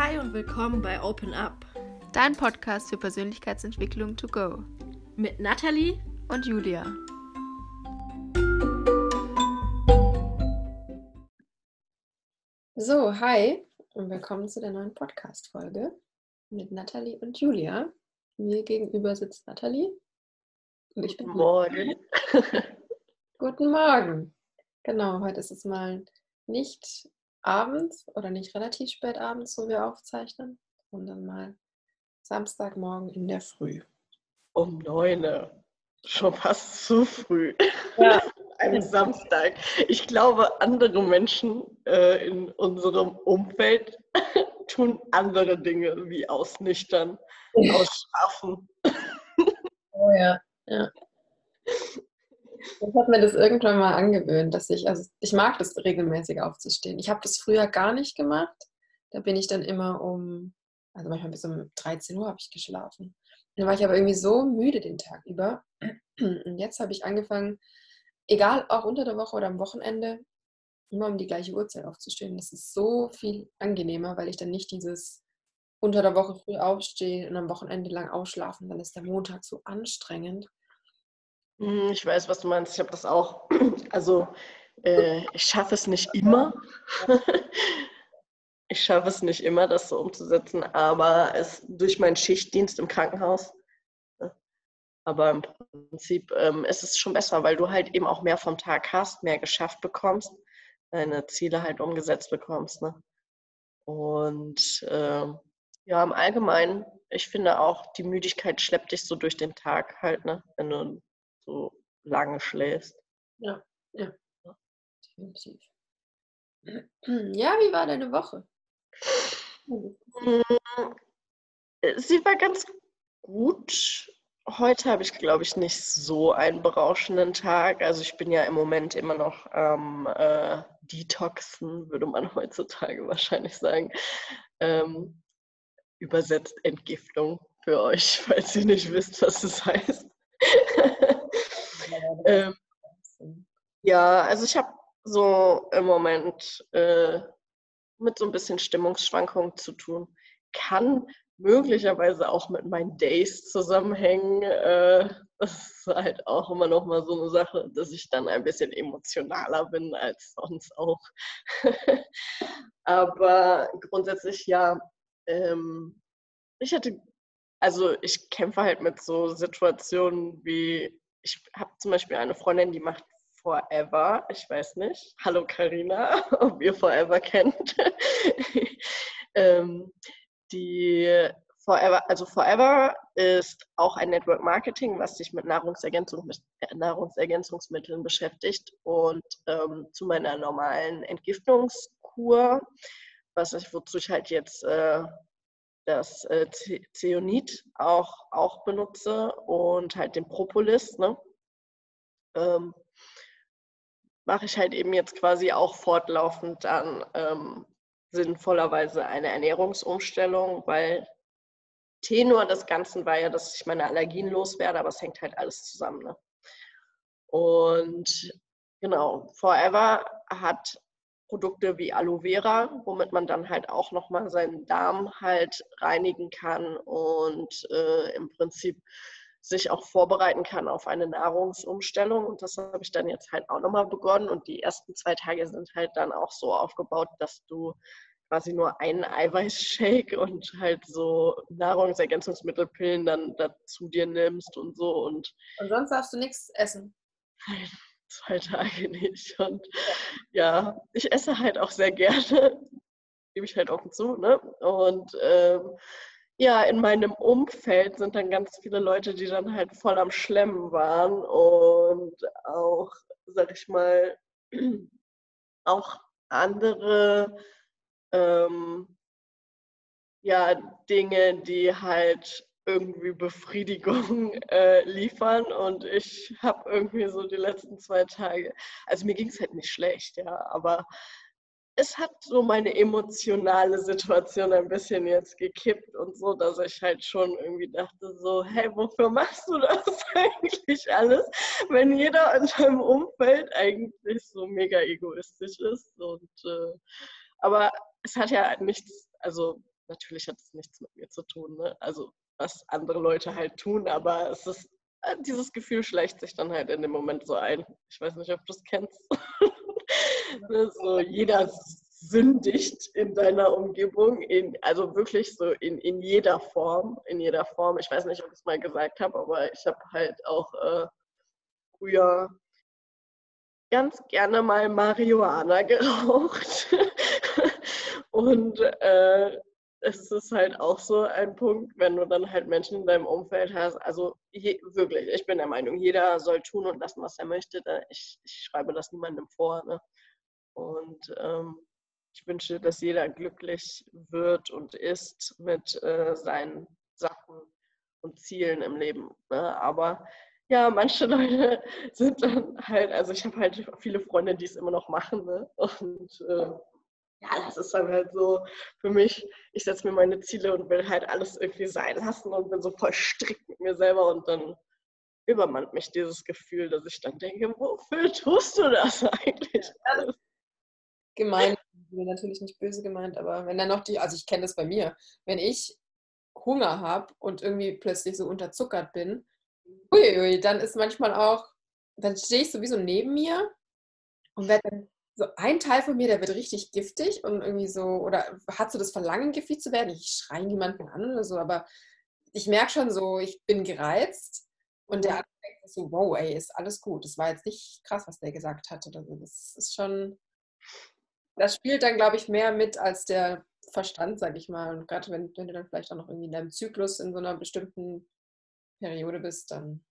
Hi und willkommen bei Open Up Dein Podcast für Persönlichkeitsentwicklung to go. mit Nathalie. Und Julia. So, hi und willkommen zu der neuen Podcast-Folge mit Nathalie und Julia. Mir gegenüber sitzt Nathalie. Und ich bin Guten Morgen. Guten Morgen. Genau, heute ist es mal nicht abends oder nicht relativ spät abends, wo wir aufzeichnen, sondern mal Samstagmorgen in der Früh. Um neun. Schon fast zu früh. Ja. Ein Samstag. Ich glaube, andere Menschen äh, in unserem Umfeld tun andere Dinge wie ausnüchtern, ausschlafen. Oh ja, ja. Ich habe mir das irgendwann mal angewöhnt, dass ich, also ich mag das regelmäßig aufzustehen. Ich habe das früher gar nicht gemacht. Da bin ich dann immer um, also manchmal bis um 13 Uhr habe ich geschlafen. Dann war ich aber irgendwie so müde den Tag über. Und jetzt habe ich angefangen, egal auch unter der Woche oder am Wochenende, immer um die gleiche Uhrzeit aufzustehen. Das ist so viel angenehmer, weil ich dann nicht dieses unter der Woche früh aufstehen und am Wochenende lang ausschlafen. Dann ist der Montag so anstrengend. Hm, Ich weiß, was du meinst. Ich habe das auch. Also, äh, ich schaffe es nicht immer. Ich schaffe es nicht immer, das so umzusetzen, aber es durch meinen Schichtdienst im Krankenhaus. Aber im Prinzip ähm, ist es schon besser, weil du halt eben auch mehr vom Tag hast, mehr geschafft bekommst, deine Ziele halt umgesetzt bekommst. Ne? Und ähm, ja, im Allgemeinen, ich finde auch, die Müdigkeit schleppt dich so durch den Tag halt, ne? wenn du so lange schläfst. Ja, ja. Definitiv. Ja, wie war deine Woche? Mm, Sie war ganz gut. Heute habe ich, glaube ich, nicht so einen berauschenden Tag. Also ich bin ja im Moment immer noch am äh, Detoxen, würde man heutzutage wahrscheinlich sagen. Ähm, übersetzt Entgiftung für euch, falls ihr nicht wisst, was das heißt. Ähm, ja, also ich habe so im Moment äh, mit so ein bisschen Stimmungsschwankungen zu tun. Kann möglicherweise auch mit meinen Days zusammenhängen. Äh, das ist halt auch immer noch mal so eine Sache, dass ich dann ein bisschen emotionaler bin als sonst auch. Aber grundsätzlich ja, ähm, ich hatte, also ich kämpfe halt mit so Situationen wie, ich habe zum Beispiel eine Freundin, die macht Forever, ich weiß nicht. Hallo Karina, ob ihr Forever kennt. ähm, die Forever, also Forever ist auch ein Network Marketing, was sich mit Nahrungsergänzung, äh, Nahrungsergänzungsmitteln beschäftigt. Und ähm, zu meiner normalen Entgiftungskur, was ich, wozu ich halt jetzt äh, das äh, Zeonit auch, auch benutze und halt den Propolis, ne? ähm, mache ich halt eben jetzt quasi auch fortlaufend dann ähm, sinnvollerweise eine Ernährungsumstellung, weil Tenor des Ganzen war ja, dass ich meine Allergien loswerde, aber es hängt halt alles zusammen. Ne? Und genau, Forever hat Produkte wie Aloe Vera, womit man dann halt auch nochmal seinen Darm halt reinigen kann und äh, im Prinzip sich auch vorbereiten kann auf eine Nahrungsumstellung. Und das habe ich dann jetzt halt auch nochmal begonnen. Und die ersten zwei Tage sind halt dann auch so aufgebaut, dass du quasi nur einen Eiweißshake und halt so Nahrungsergänzungsmittelpillen dann dazu dir nimmst und so. Und Und sonst darfst du nichts essen. zwei Tage nicht. Und ja, ich esse halt auch sehr gerne, gebe ich halt offen zu. Ne? Und ähm, ja, in meinem Umfeld sind dann ganz viele Leute, die dann halt voll am Schlemmen waren und auch, sag ich mal, auch andere ähm, ja, Dinge, die halt irgendwie Befriedigung äh, liefern. Und ich habe irgendwie so die letzten zwei Tage, also mir ging es halt nicht schlecht, ja, aber es hat so meine emotionale Situation ein bisschen jetzt gekippt und so, dass ich halt schon irgendwie dachte so, hey, wofür machst du das eigentlich alles, wenn jeder in deinem Umfeld eigentlich so mega egoistisch ist und äh, aber es hat ja nichts, also natürlich hat es nichts mit mir zu tun, ne? Also was andere Leute halt tun, aber es ist, äh, dieses Gefühl schleicht sich dann halt in dem Moment so ein. Ich weiß nicht, ob du es kennst. ne? So jeder sündigt in deiner Umgebung, in, also wirklich so in, in jeder Form, in jeder Form. Ich weiß nicht, ob ich es mal gesagt habe, aber ich habe halt auch äh, früher ganz gerne mal Marihuana geraucht. Und äh, es ist halt auch so ein Punkt, wenn du dann halt Menschen in deinem Umfeld hast. Also je, wirklich, ich bin der Meinung, jeder soll tun und lassen, was er möchte. Ich, ich schreibe das niemandem vor. Ne? Und ähm, ich wünsche, dass jeder glücklich wird und ist mit äh, seinen Sachen und Zielen im Leben. Ne? Aber ja, manche Leute sind dann halt, also ich habe halt viele Freunde, die es immer noch machen. Ne? Und äh, ja, das ist dann halt so für mich, ich setze mir meine Ziele und will halt alles irgendwie sein lassen und bin so voll strikt mit mir selber und dann übermannt mich dieses Gefühl, dass ich dann denke, wofür tust du das eigentlich? Gemein, natürlich nicht böse gemeint, aber wenn dann noch die, also ich kenne das bei mir, wenn ich Hunger habe und irgendwie plötzlich so unterzuckert bin, uiui, dann ist manchmal auch, dann stehe ich sowieso neben mir und werde dann so ein Teil von mir, der wird richtig giftig und irgendwie so, oder hat so das Verlangen, giftig zu werden. Ich schreie niemanden an oder so, aber ich merke schon so, ich bin gereizt und der andere denkt so, wow, ey, ist alles gut. Das war jetzt nicht krass, was der gesagt hat oder so. Das ist schon, das spielt dann, glaube ich, mehr mit als der Verstand, sag ich mal. Und gerade wenn, wenn du dann vielleicht auch noch irgendwie in deinem Zyklus in so einer bestimmten Periode bist, dann.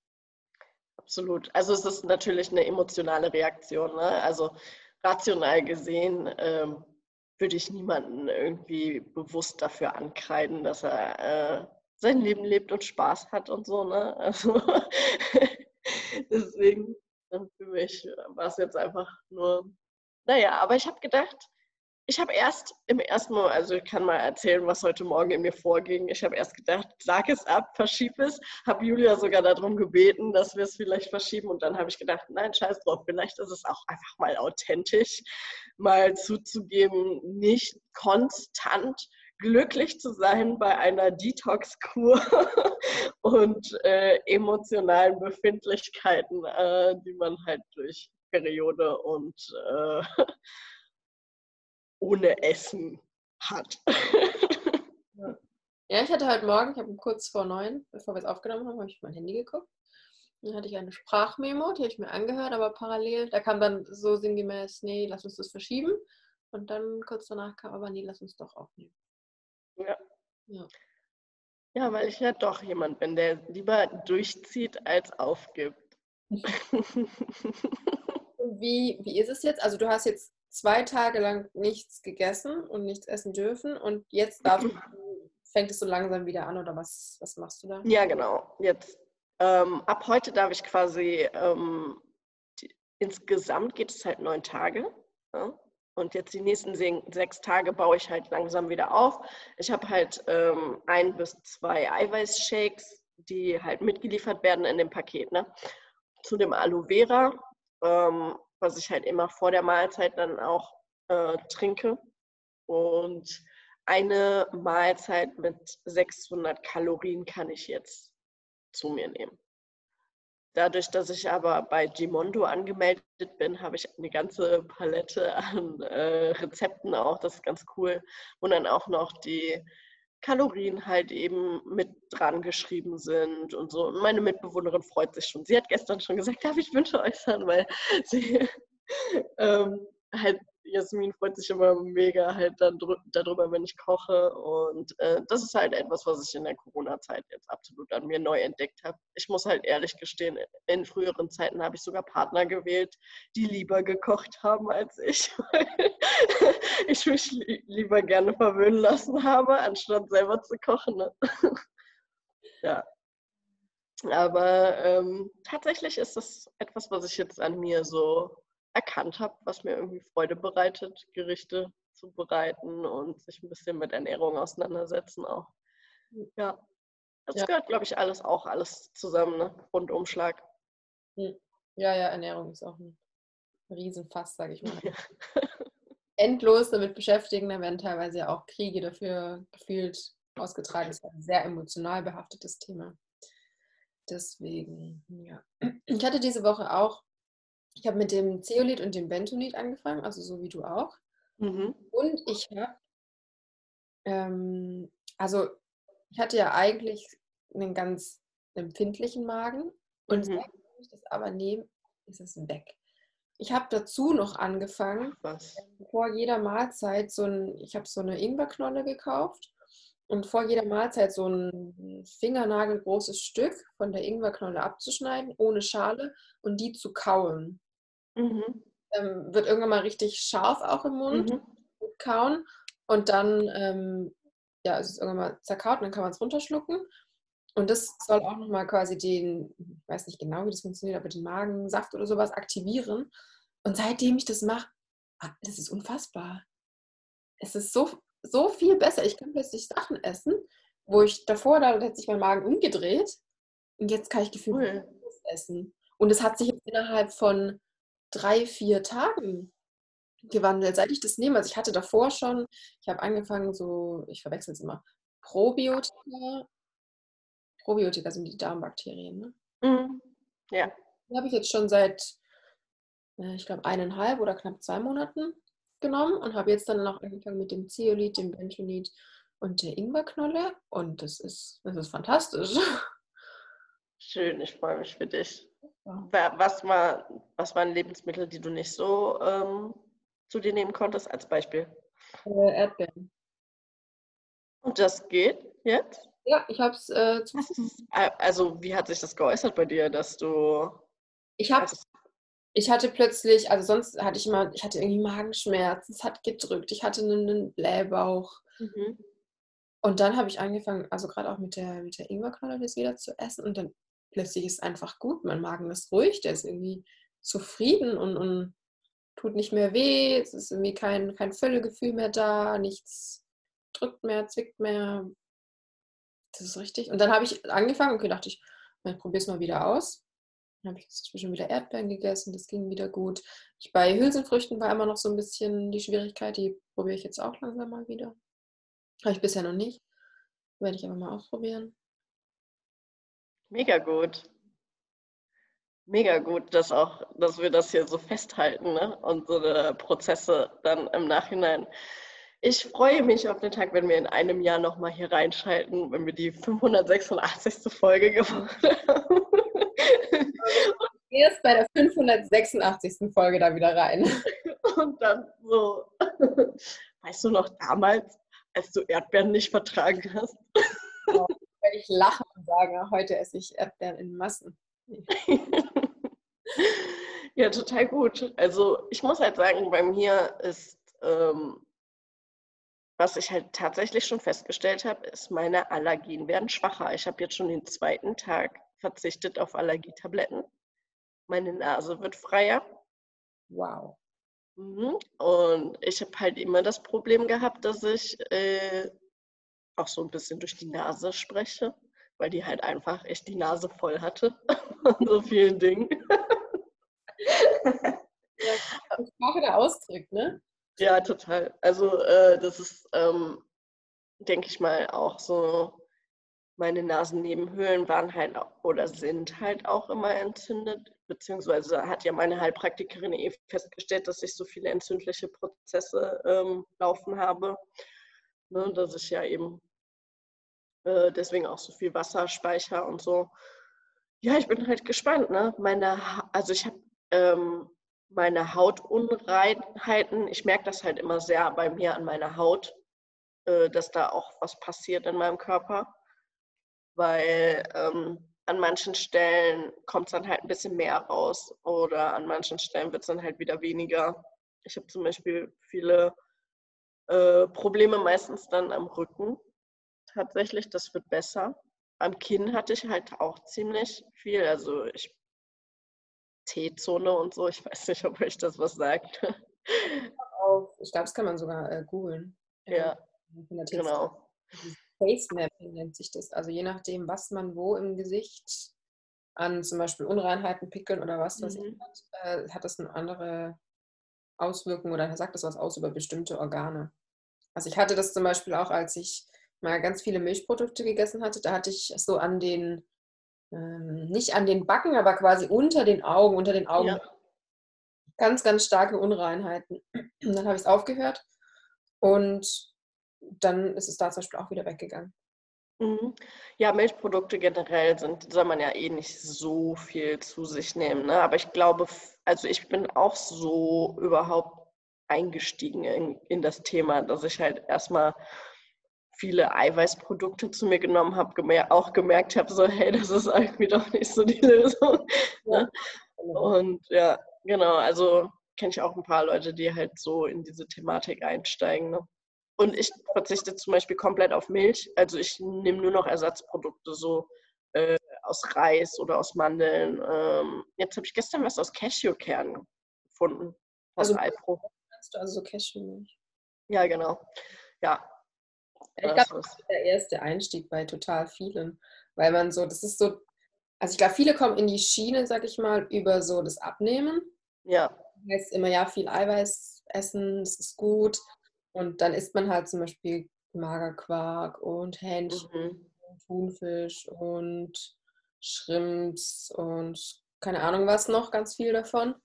Absolut. Also es ist natürlich eine emotionale Reaktion. Ne? Also rational gesehen ähm, würde ich niemanden irgendwie bewusst dafür ankreiden, dass er äh, sein Leben lebt und Spaß hat und so. Ne? Also deswegen für mich war es jetzt einfach nur, naja, aber ich habe gedacht, ich habe erst im ersten Moment, also ich kann mal erzählen, was heute Morgen in mir vorging. Ich habe erst gedacht, sag es ab, verschieb es. Habe Julia sogar darum gebeten, dass wir es vielleicht verschieben. Und dann habe ich gedacht, nein, scheiß drauf, vielleicht ist es auch einfach mal authentisch, mal zuzugeben, nicht konstant glücklich zu sein bei einer Detox-Kur und äh, emotionalen Befindlichkeiten, äh, die man halt durch Periode und äh, ohne Essen hat. ja, ich hatte heute Morgen, ich habe kurz vor neun, bevor wir es aufgenommen haben, habe ich mein Handy geguckt. Dann hatte ich eine Sprachmemo, die habe ich mir angehört, aber parallel, da kam dann so sinngemäß, nee, lass uns das verschieben. Und dann kurz danach kam aber, nee, lass uns doch aufnehmen. Ja. Ja, ja weil ich ja doch jemand bin, der lieber durchzieht als aufgibt. wie, wie ist es jetzt? Also du hast jetzt zwei Tage lang nichts gegessen und nichts essen dürfen und jetzt darf, fängt es so langsam wieder an oder was, was machst du da? Ja, genau. Jetzt ähm, ab heute darf ich quasi ähm, die, insgesamt geht es halt neun Tage. Ja? Und jetzt die nächsten sechs Tage baue ich halt langsam wieder auf. Ich habe halt ähm, ein bis zwei Eiweißshakes, die halt mitgeliefert werden in dem Paket. Ne? Zu dem Aloe Vera ähm, was ich halt immer vor der Mahlzeit dann auch äh, trinke. Und eine Mahlzeit mit 600 Kalorien kann ich jetzt zu mir nehmen. Dadurch, dass ich aber bei Gimondo angemeldet bin, habe ich eine ganze Palette an äh, Rezepten auch. Das ist ganz cool. Und dann auch noch die Kalorien halt eben mit dran geschrieben sind und so. Und meine Mitbewohnerin freut sich schon. Sie hat gestern schon gesagt, darf ich Wünsche äußern, weil sie ähm, halt Jasmin freut sich immer mega halt dann darüber, wenn ich koche. Und äh, das ist halt etwas, was ich in der Corona-Zeit jetzt absolut an mir neu entdeckt habe. Ich muss halt ehrlich gestehen, in früheren Zeiten habe ich sogar Partner gewählt, die lieber gekocht haben als ich. ich mich lieber gerne verwöhnen lassen habe, anstatt selber zu kochen. Ne? ja. Aber ähm, tatsächlich ist das etwas, was ich jetzt an mir so erkannt habe, was mir irgendwie Freude bereitet, Gerichte zu bereiten und sich ein bisschen mit Ernährung auseinandersetzen auch. Ja, das ja. gehört, glaube ich, alles auch alles zusammen, ne? Rundumschlag. Hm. Ja, ja, Ernährung ist auch ein Riesenfass, sage ich mal. endlos damit beschäftigen. Da werden teilweise ja auch Kriege dafür gefühlt ausgetragen. Das ist ein sehr emotional behaftetes Thema. Deswegen, ja. Ich hatte diese Woche auch, ich habe mit dem Zeolit und dem Bentonit angefangen, also so wie du auch. Mhm. Und ich habe, ähm, also ich hatte ja eigentlich einen ganz empfindlichen Magen und Mhm. ich das aber nehme, ist es weg. Ich habe dazu noch angefangen, Was? vor jeder Mahlzeit so ein, ich habe so eine Ingwerknolle gekauft und vor jeder Mahlzeit so ein fingernagelgroßes Stück von der Ingwerknolle abzuschneiden, ohne Schale und die zu kauen. Mhm. Ähm, wird irgendwann mal richtig scharf auch im Mund, Mhm. gut kauen und dann ähm, ja, es ist irgendwann mal zerkaut und dann kann man es runterschlucken. Und das soll auch nochmal quasi den, ich weiß nicht genau, wie das funktioniert, aber den Magensaft oder sowas aktivieren. Und seitdem ich das mache, ah, das ist unfassbar. Es ist so, so viel besser. Ich kann plötzlich Sachen essen, wo ich davor, da hat sich mein Magen umgedreht und jetzt kann ich gefühlt Cool. essen. Und es hat sich innerhalb von drei, vier Tagen gewandelt, seit ich das nehme. Also ich hatte davor schon, ich habe angefangen so, ich verwechsel es immer, Probiotika. Probiotika sind die Darmbakterien, ne? Mhm. Ja. Die habe ich jetzt schon seit, äh, ich glaube, eineinhalb oder knapp zwei Monaten genommen und habe jetzt dann noch angefangen mit dem Zeolit, dem Bentonit und der Ingwerknolle. Und das ist, das ist fantastisch. Schön, ich freue mich für dich. Was, war, was waren Lebensmittel, die du nicht so ähm, zu dir nehmen konntest, als Beispiel? Äh, Erdbeeren. Und das geht jetzt? Ja, ich habe es äh, also, wie hat sich das geäußert bei dir, dass du. Ich habe ich hatte plötzlich, also sonst hatte ich immer, ich hatte irgendwie Magenschmerzen, es hat gedrückt, ich hatte einen, einen Blähbauch. mhm. Und dann habe ich angefangen, also gerade auch mit der, mit der Ingwerknolle das wieder zu essen und dann plötzlich ist einfach gut, mein Magen ist ruhig, der ist irgendwie zufrieden und, und tut nicht mehr weh, es ist irgendwie kein, kein Völlegefühl mehr da, nichts drückt mehr, zwickt mehr. Das ist richtig. Und dann habe ich angefangen und gedacht, ich, ich probiere es mal wieder aus. Dann habe ich schon wieder Erdbeeren gegessen, das ging wieder gut. Ich, bei Hülsenfrüchten war immer noch so ein bisschen die Schwierigkeit, die probiere ich jetzt auch langsam mal wieder. Habe ich bisher noch nicht. Werde ich aber mal ausprobieren. Mega gut. Mega gut, dass auch, dass wir das hier so festhalten, ne? Unsere Prozesse dann im Nachhinein. Ich freue mich auf den Tag, wenn wir in einem Jahr nochmal hier reinschalten, wenn wir die 586. Folge gemacht haben. Erst bei der 586. Folge da wieder rein. Und dann so, weißt du noch damals, als du Erdbeeren nicht vertragen hast? Werde ich lachen und sagen, "Ah, heute esse ich Erdbeeren in Massen. Ja, total gut. Also ich muss halt sagen, bei mir ist, ähm, was ich halt tatsächlich schon festgestellt habe, ist, meine Allergien werden schwacher. Ich habe jetzt schon den zweiten Tag verzichtet auf Allergietabletten. Meine Nase wird freier. Wow. Mhm. Und ich habe halt immer das Problem gehabt, dass ich äh, auch so ein bisschen durch die Nase spreche, weil die halt einfach echt die Nase voll hatte von so vielen Dingen. Die Sprache der Ausdruck, ne? Ja, total. Also äh, das ist, ähm, denke ich mal, auch so, meine Nasennebenhöhlen waren halt oder sind halt auch immer entzündet, beziehungsweise hat ja meine Heilpraktikerin eh festgestellt, dass ich so viele entzündliche Prozesse ähm, laufen habe, ne, dass ich ja eben äh, deswegen auch so viel Wasser speicher und so. Ja, ich bin halt gespannt, ne? Meine, also ich habe ähm, meine Hautunreinheiten, ich merke das halt immer sehr bei mir an meiner Haut, äh, dass da auch was passiert in meinem Körper, weil ähm, an manchen Stellen kommt es dann halt ein bisschen mehr raus oder an manchen Stellen wird es dann halt wieder weniger. Ich habe zum Beispiel viele äh, Probleme meistens dann am Rücken. Tatsächlich, das wird besser. Am Kinn hatte ich halt auch ziemlich viel. Also ich T-Zone und so. Ich weiß nicht, ob euch das was sagt. Ich glaube, das kann man sogar äh, googeln. Ja, genau. Face Mapping nennt sich das. Also je nachdem, was man wo im Gesicht an zum Beispiel Unreinheiten, Pickeln oder was ich Mhm. hat, äh, hat das eine andere auswirken oder sagt das was aus über bestimmte Organe. Also ich hatte das zum Beispiel auch, als ich mal ganz viele Milchprodukte gegessen hatte, da hatte ich so an den, ähm, nicht an den Backen, aber quasi unter den Augen, unter den Augen ja. ganz, ganz starke Unreinheiten. Und dann habe ich es aufgehört und dann ist es da zum Beispiel auch wieder weggegangen. Mhm. Ja, Milchprodukte generell sind, soll man ja eh nicht so viel zu sich nehmen. Ne? Aber ich glaube, also ich bin auch so überhaupt eingestiegen in, in das Thema, dass ich halt erstmal viele Eiweißprodukte zu mir genommen habe, gemer auch gemerkt habe, so, hey, das ist irgendwie doch nicht so die Lösung. Ne? Genau. Und ja, genau, also kenne ich auch ein paar Leute, die halt so in diese Thematik einsteigen. Ne? Und ich verzichte zum Beispiel komplett auf Milch. Also ich nehme nur noch Ersatzprodukte, so äh, aus Reis oder aus Mandeln. Ähm, jetzt habe ich gestern was aus Cashewkernen gefunden. Aus also Alpro. Also so Cashewmilch. Ja, genau. Ja. Ich glaube, das ist der erste Einstieg bei total vielen. Weil man so, das ist so, also ich glaube, viele kommen in die Schiene, sag ich mal, über so das Abnehmen. Ja. Das heißt immer, ja, viel Eiweiß essen, das ist gut. Und dann isst man halt zum Beispiel Magerquark und Hähnchen, mhm. und Thunfisch und Shrimps und keine Ahnung was noch, ganz viel davon.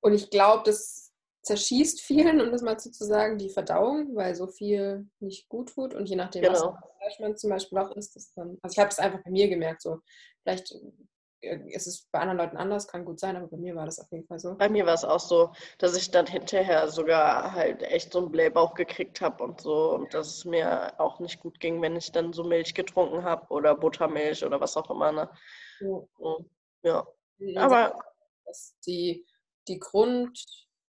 Und ich glaube, das zerschießt vielen, um das mal so zu sagen, die Verdauung, weil so viel nicht gut tut. Und je nachdem, genau. was Fleisch man zum Beispiel auch isst, ist dann. Also ich habe es einfach bei mir gemerkt, so vielleicht äh, ist es bei anderen Leuten anders, kann gut sein, aber bei mir war das auf jeden Fall so. Bei mir war es auch so, dass ich dann hinterher sogar halt echt so einen Blähbauch gekriegt habe und so und dass es mir auch nicht gut ging, wenn ich dann so Milch getrunken habe oder Buttermilch oder was auch immer. Ne? Ja. ja. Aber die, die Grund,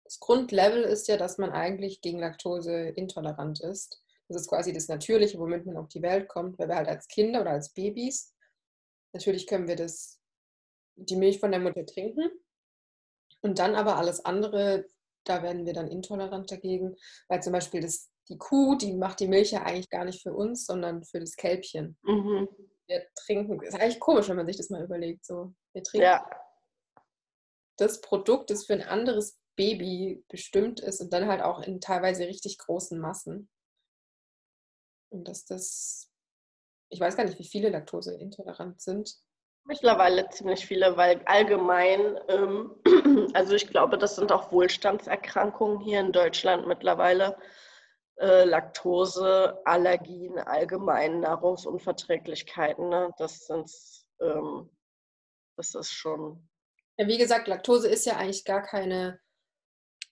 das Grundlevel ist ja, dass man eigentlich gegen Laktose intolerant ist. Das ist quasi das Natürliche, womit man auf die Welt kommt, weil wir halt als Kinder oder als Babys Natürlich können wir das die Milch von der Mutter trinken. Und dann aber alles andere, da werden wir dann intolerant dagegen, weil zum Beispiel das, die Kuh, die macht die Milch ja eigentlich gar nicht für uns, sondern für das Kälbchen. Mhm. Wir trinken, ist eigentlich komisch, wenn man sich das mal überlegt. So, wir trinken ja. das Produkt, das für ein anderes Baby bestimmt ist und dann halt auch in teilweise richtig großen Massen. Und dass das, ich weiß gar nicht, wie viele Laktose intolerant sind. Mittlerweile ziemlich viele, weil allgemein, ähm, also ich glaube, das sind auch Wohlstandserkrankungen hier in Deutschland mittlerweile. Äh, Laktose, Allergien, allgemein Nahrungsunverträglichkeiten. Ne? Das sind, ähm, das ist schon. Ja, wie gesagt, Laktose ist ja eigentlich gar keine,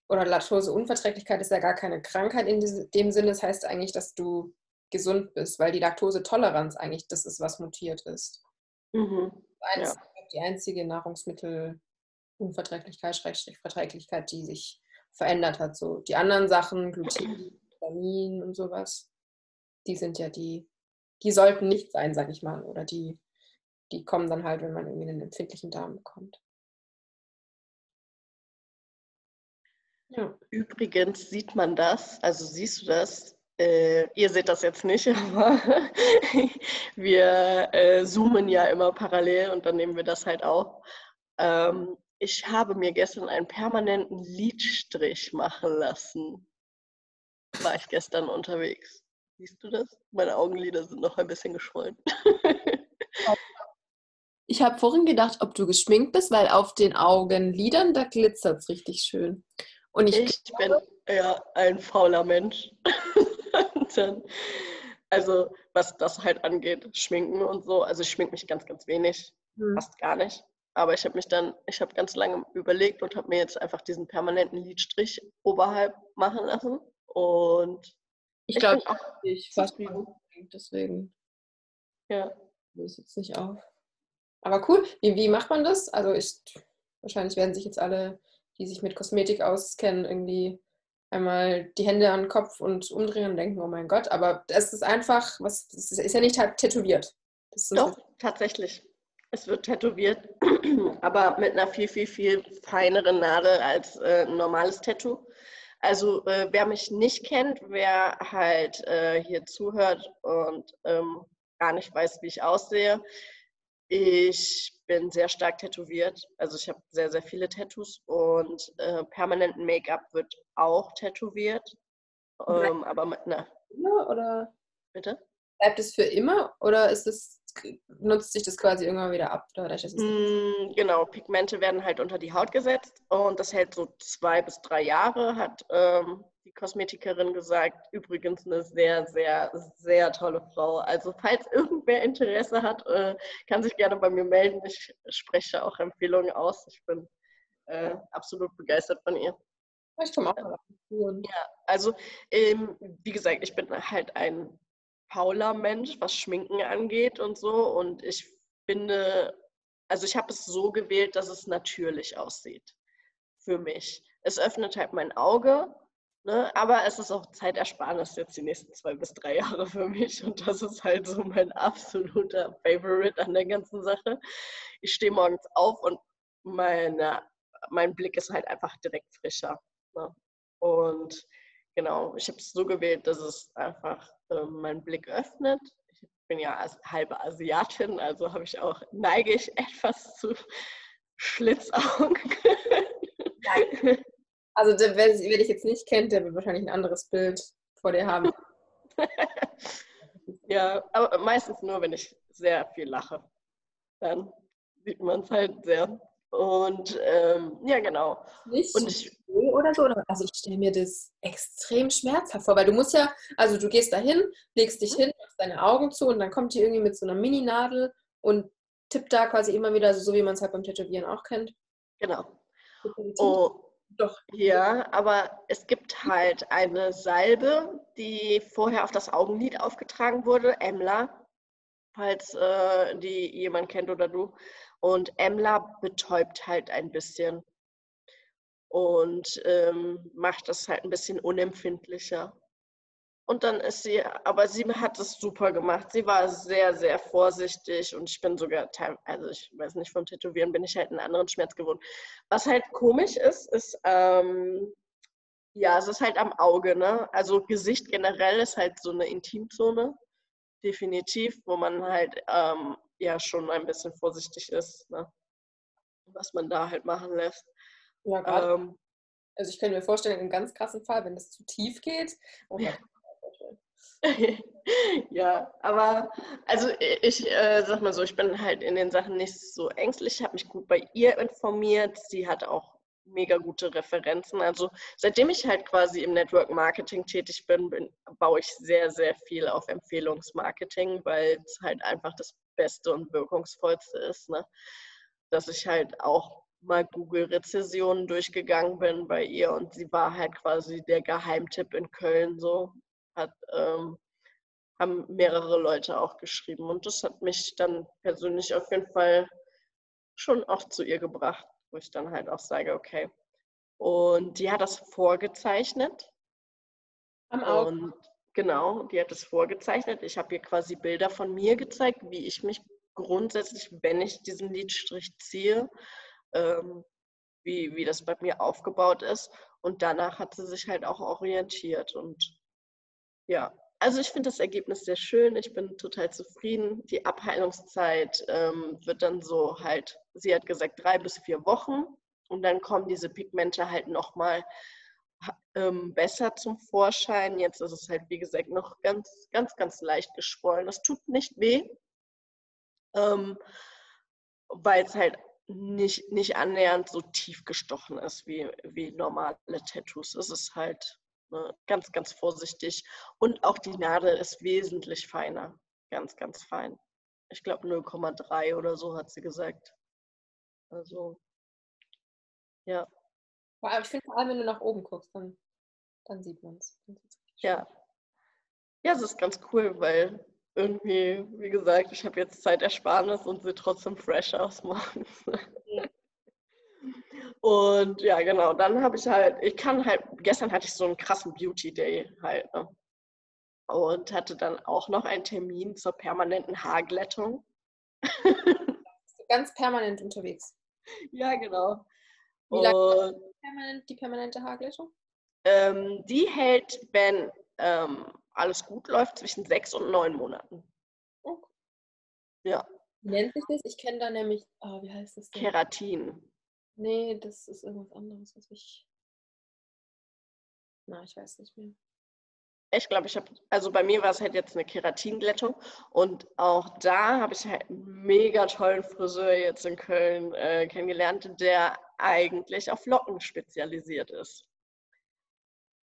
oder Laktoseunverträglichkeit ist ja gar keine Krankheit in dem Sinne. Das heißt eigentlich, dass du gesund bist, weil die Laktosetoleranz eigentlich das ist, was mutiert ist. Mhm. Ja. Die einzige Nahrungsmittelunverträglichkeit, Verträglichkeit, die sich verändert hat. So die anderen Sachen, Gluten, Vitamin und sowas, die sind ja die, die sollten nicht sein, sag ich mal. Oder die, die kommen dann halt, wenn man irgendwie einen empfindlichen Darm bekommt. Ja. Übrigens sieht man das, also siehst du das, äh, ihr seht das jetzt nicht, aber wir äh, zoomen ja immer parallel und dann nehmen wir das halt auch. Ähm, ich habe mir gestern einen permanenten Lidstrich machen lassen. War ich gestern unterwegs. Siehst du das? Meine Augenlider sind noch ein bisschen geschwollen. ich habe vorhin gedacht, ob du geschminkt bist, weil auf den Augenlidern, da glitzert es richtig schön. Und ich, ich bin ja ein fauler Mensch. dann, also was das halt angeht, Schminken und so. Also ich schmink mich ganz, ganz wenig, mhm. fast gar nicht. Aber ich habe mich dann, ich habe ganz lange überlegt und habe mir jetzt einfach diesen permanenten Lidstrich oberhalb machen lassen. Und ich, ich glaube, ich fast deswegen. Ja. Löse jetzt nicht auf. Aber cool. Wie, wie macht man das? Also ich, wahrscheinlich werden sich jetzt alle, die sich mit Kosmetik auskennen, irgendwie einmal die Hände an den Kopf und umdrehen und denken, oh mein Gott, aber es ist einfach, was, es ist ja nicht tätowiert. Doch, tatsächlich. Es wird tätowiert, aber mit einer viel, viel, viel feineren Nadel als äh, ein normales Tattoo. Also äh, wer mich nicht kennt, wer halt äh, hier zuhört und ähm, gar nicht weiß, wie ich aussehe, ich bin sehr stark tätowiert. Also ich habe sehr, sehr viele Tattoos und äh, permanenten Make-up wird auch tätowiert. Ähm, aber mit einer. Oder Bitte? bleibt es für immer oder ist es, nutzt sich das quasi irgendwann wieder ab? Dadurch, dass Mm, Genau, Pigmente werden halt unter die Haut gesetzt und das hält so zwei bis drei Jahre, hat ähm, die Kosmetikerin gesagt. Übrigens eine sehr, sehr, sehr tolle Frau. Also falls irgendwer Interesse hat, äh, kann sich gerne bei mir melden. Ich spreche auch Empfehlungen aus. Ich bin äh, absolut begeistert von ihr. ich komme auch. Ja, also ähm, wie gesagt, ich bin halt ein fauler Mensch, was Schminken angeht und so. Und ich finde, also ich habe es so gewählt, dass es natürlich aussieht für mich. Es öffnet halt mein Auge, ne? aber es ist auch Zeitersparnis jetzt die nächsten zwei bis drei Jahre für mich. Und das ist halt so mein absoluter Favorite an der ganzen Sache. Ich stehe morgens auf und meine, mein Blick ist halt einfach direkt frischer. Ne? Und genau, ich habe es so gewählt, dass es einfach ähm, meinen Blick öffnet. Ich bin ja halbe Asiatin, also habe ich auch, neige ich etwas zu Schlitzaugen. Also der, wer, wer dich jetzt nicht kennt, der wird wahrscheinlich ein anderes Bild vor dir haben. ja, aber meistens nur, wenn ich sehr viel lache. Dann sieht man es halt sehr. Und ähm, ja, genau. Nicht Und ich, oder so? Oder? Also ich stelle mir das extrem schmerzhaft vor, weil du musst ja, also du gehst da hin, legst dich hin, machst deine Augen zu und dann kommt die irgendwie mit so einer Mini-Nadel und tippt da quasi immer wieder, also so wie man es halt beim Tätowieren auch kennt. genau. Oh. Doch. Ja, aber es gibt halt eine Salbe, die vorher auf das Augenlid aufgetragen wurde, Emla, falls äh, die jemand kennt oder du. Und Emla betäubt halt ein bisschen und ähm, macht das halt ein bisschen unempfindlicher. Und dann ist sie, aber sie hat es super gemacht. Sie war sehr, sehr vorsichtig und ich bin sogar, teil- also ich weiß nicht, vom Tätowieren bin ich halt einen anderen Schmerz gewohnt. Was halt komisch ist, ist, ähm, ja, es ist halt am Auge, ne? Also Gesicht generell ist halt so eine Intimzone, definitiv, wo man halt ähm, ja schon ein bisschen vorsichtig ist, ne? Was man da halt machen lässt. Ja, gerade. Ähm, Also ich könnte mir vorstellen, im ganz krassen Fall, wenn das zu tief geht. Oh Ja. Gott. ja, aber also ich äh, sag mal so, ich bin halt in den Sachen nicht so ängstlich, habe mich gut bei ihr informiert. Sie hat auch mega gute Referenzen. Also seitdem ich halt quasi im Network Marketing tätig bin, bin baue ich sehr, sehr viel auf Empfehlungsmarketing, weil es halt einfach das Beste und Wirkungsvollste ist. Ne? Dass ich halt auch mal Google-Rezessionen durchgegangen bin bei ihr und sie war halt quasi der Geheimtipp in Köln so hat, ähm, haben mehrere Leute auch geschrieben. Und das hat mich dann persönlich auf jeden Fall schon auch zu ihr gebracht, wo ich dann halt auch sage, okay. Und die hat das vorgezeichnet. Am Auge. Und genau, die hat es vorgezeichnet. Ich habe ihr quasi Bilder von mir gezeigt, wie ich mich grundsätzlich, wenn ich diesen Lidstrich ziehe, ähm, wie, wie das bei mir aufgebaut ist. Und danach hat sie sich halt auch orientiert. Und ja, also ich finde das Ergebnis sehr schön. Ich bin total zufrieden. Die Abheilungszeit ähm, wird dann so halt, sie hat gesagt, drei bis vier Wochen. Und dann kommen diese Pigmente halt nochmal ähm, besser zum Vorschein. Jetzt ist es halt, wie gesagt, noch ganz, ganz, ganz leicht geschwollen. Das tut nicht weh, ähm, weil es halt nicht, nicht annähernd so tief gestochen ist wie, wie normale Tattoos. Es ist halt ganz, ganz vorsichtig. Und auch die Nadel ist wesentlich feiner. Ganz, ganz fein. Ich glaube 0,3 oder so hat sie gesagt. Also, ja. Ich finde vor allem, wenn du nach oben guckst, dann, dann sieht man es. Ja. Ja, es ist ganz cool, weil irgendwie, wie gesagt, ich habe jetzt Zeitersparnis und sehe trotzdem fresh aus morgens. Und ja, genau, dann habe ich halt, ich kann halt, gestern hatte ich so einen krassen Beauty Day halt, ne? Und hatte dann auch noch einen Termin zur permanenten Haarglättung. Bist du ganz permanent unterwegs. Ja, genau. Wie lange permanent, die permanente Haarglättung? ähm, die hält, wenn ähm, alles gut läuft, zwischen sechs und neun Monaten. Oh. Ja. Wie nennt sich das? Ich kenne da nämlich, oh, wie heißt das denn? Keratin. Nee, das ist irgendwas anderes, was ich. Na, ich weiß nicht mehr. Ich glaube, ich habe, also bei mir war es halt jetzt eine Keratinglättung und auch da habe ich halt einen mega tollen Friseur jetzt in Köln äh, kennengelernt, der eigentlich auf Locken spezialisiert ist.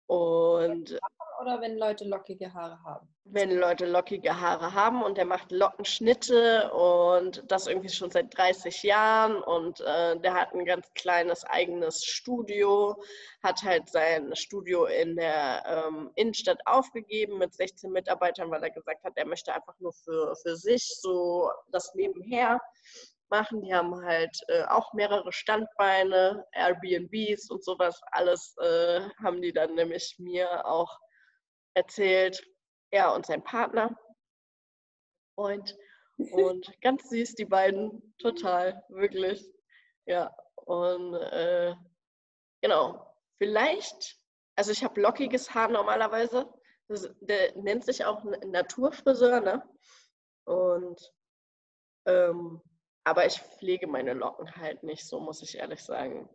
Und Oder wenn Leute lockige Haare haben. wenn Leute lockige Haare haben und der macht Lockenschnitte und das irgendwie schon seit 30 Jahren und äh, der hat ein ganz kleines eigenes Studio, hat halt sein Studio in der ähm, Innenstadt aufgegeben mit 16 Mitarbeitern, weil er gesagt hat, er möchte einfach nur für, für sich so das nebenher machen. Die haben halt äh, auch mehrere Standbeine, Airbnbs und sowas. Alles äh, haben die dann nämlich mir auch erzählt. Er und sein Partner, Freund. Und ganz süß, die beiden, total, wirklich. Ja, und äh, genau, vielleicht, also ich habe lockiges Haar normalerweise. Das, der nennt sich auch Naturfriseur, ne? Und ähm, aber ich pflege meine Locken halt nicht, so muss ich ehrlich sagen.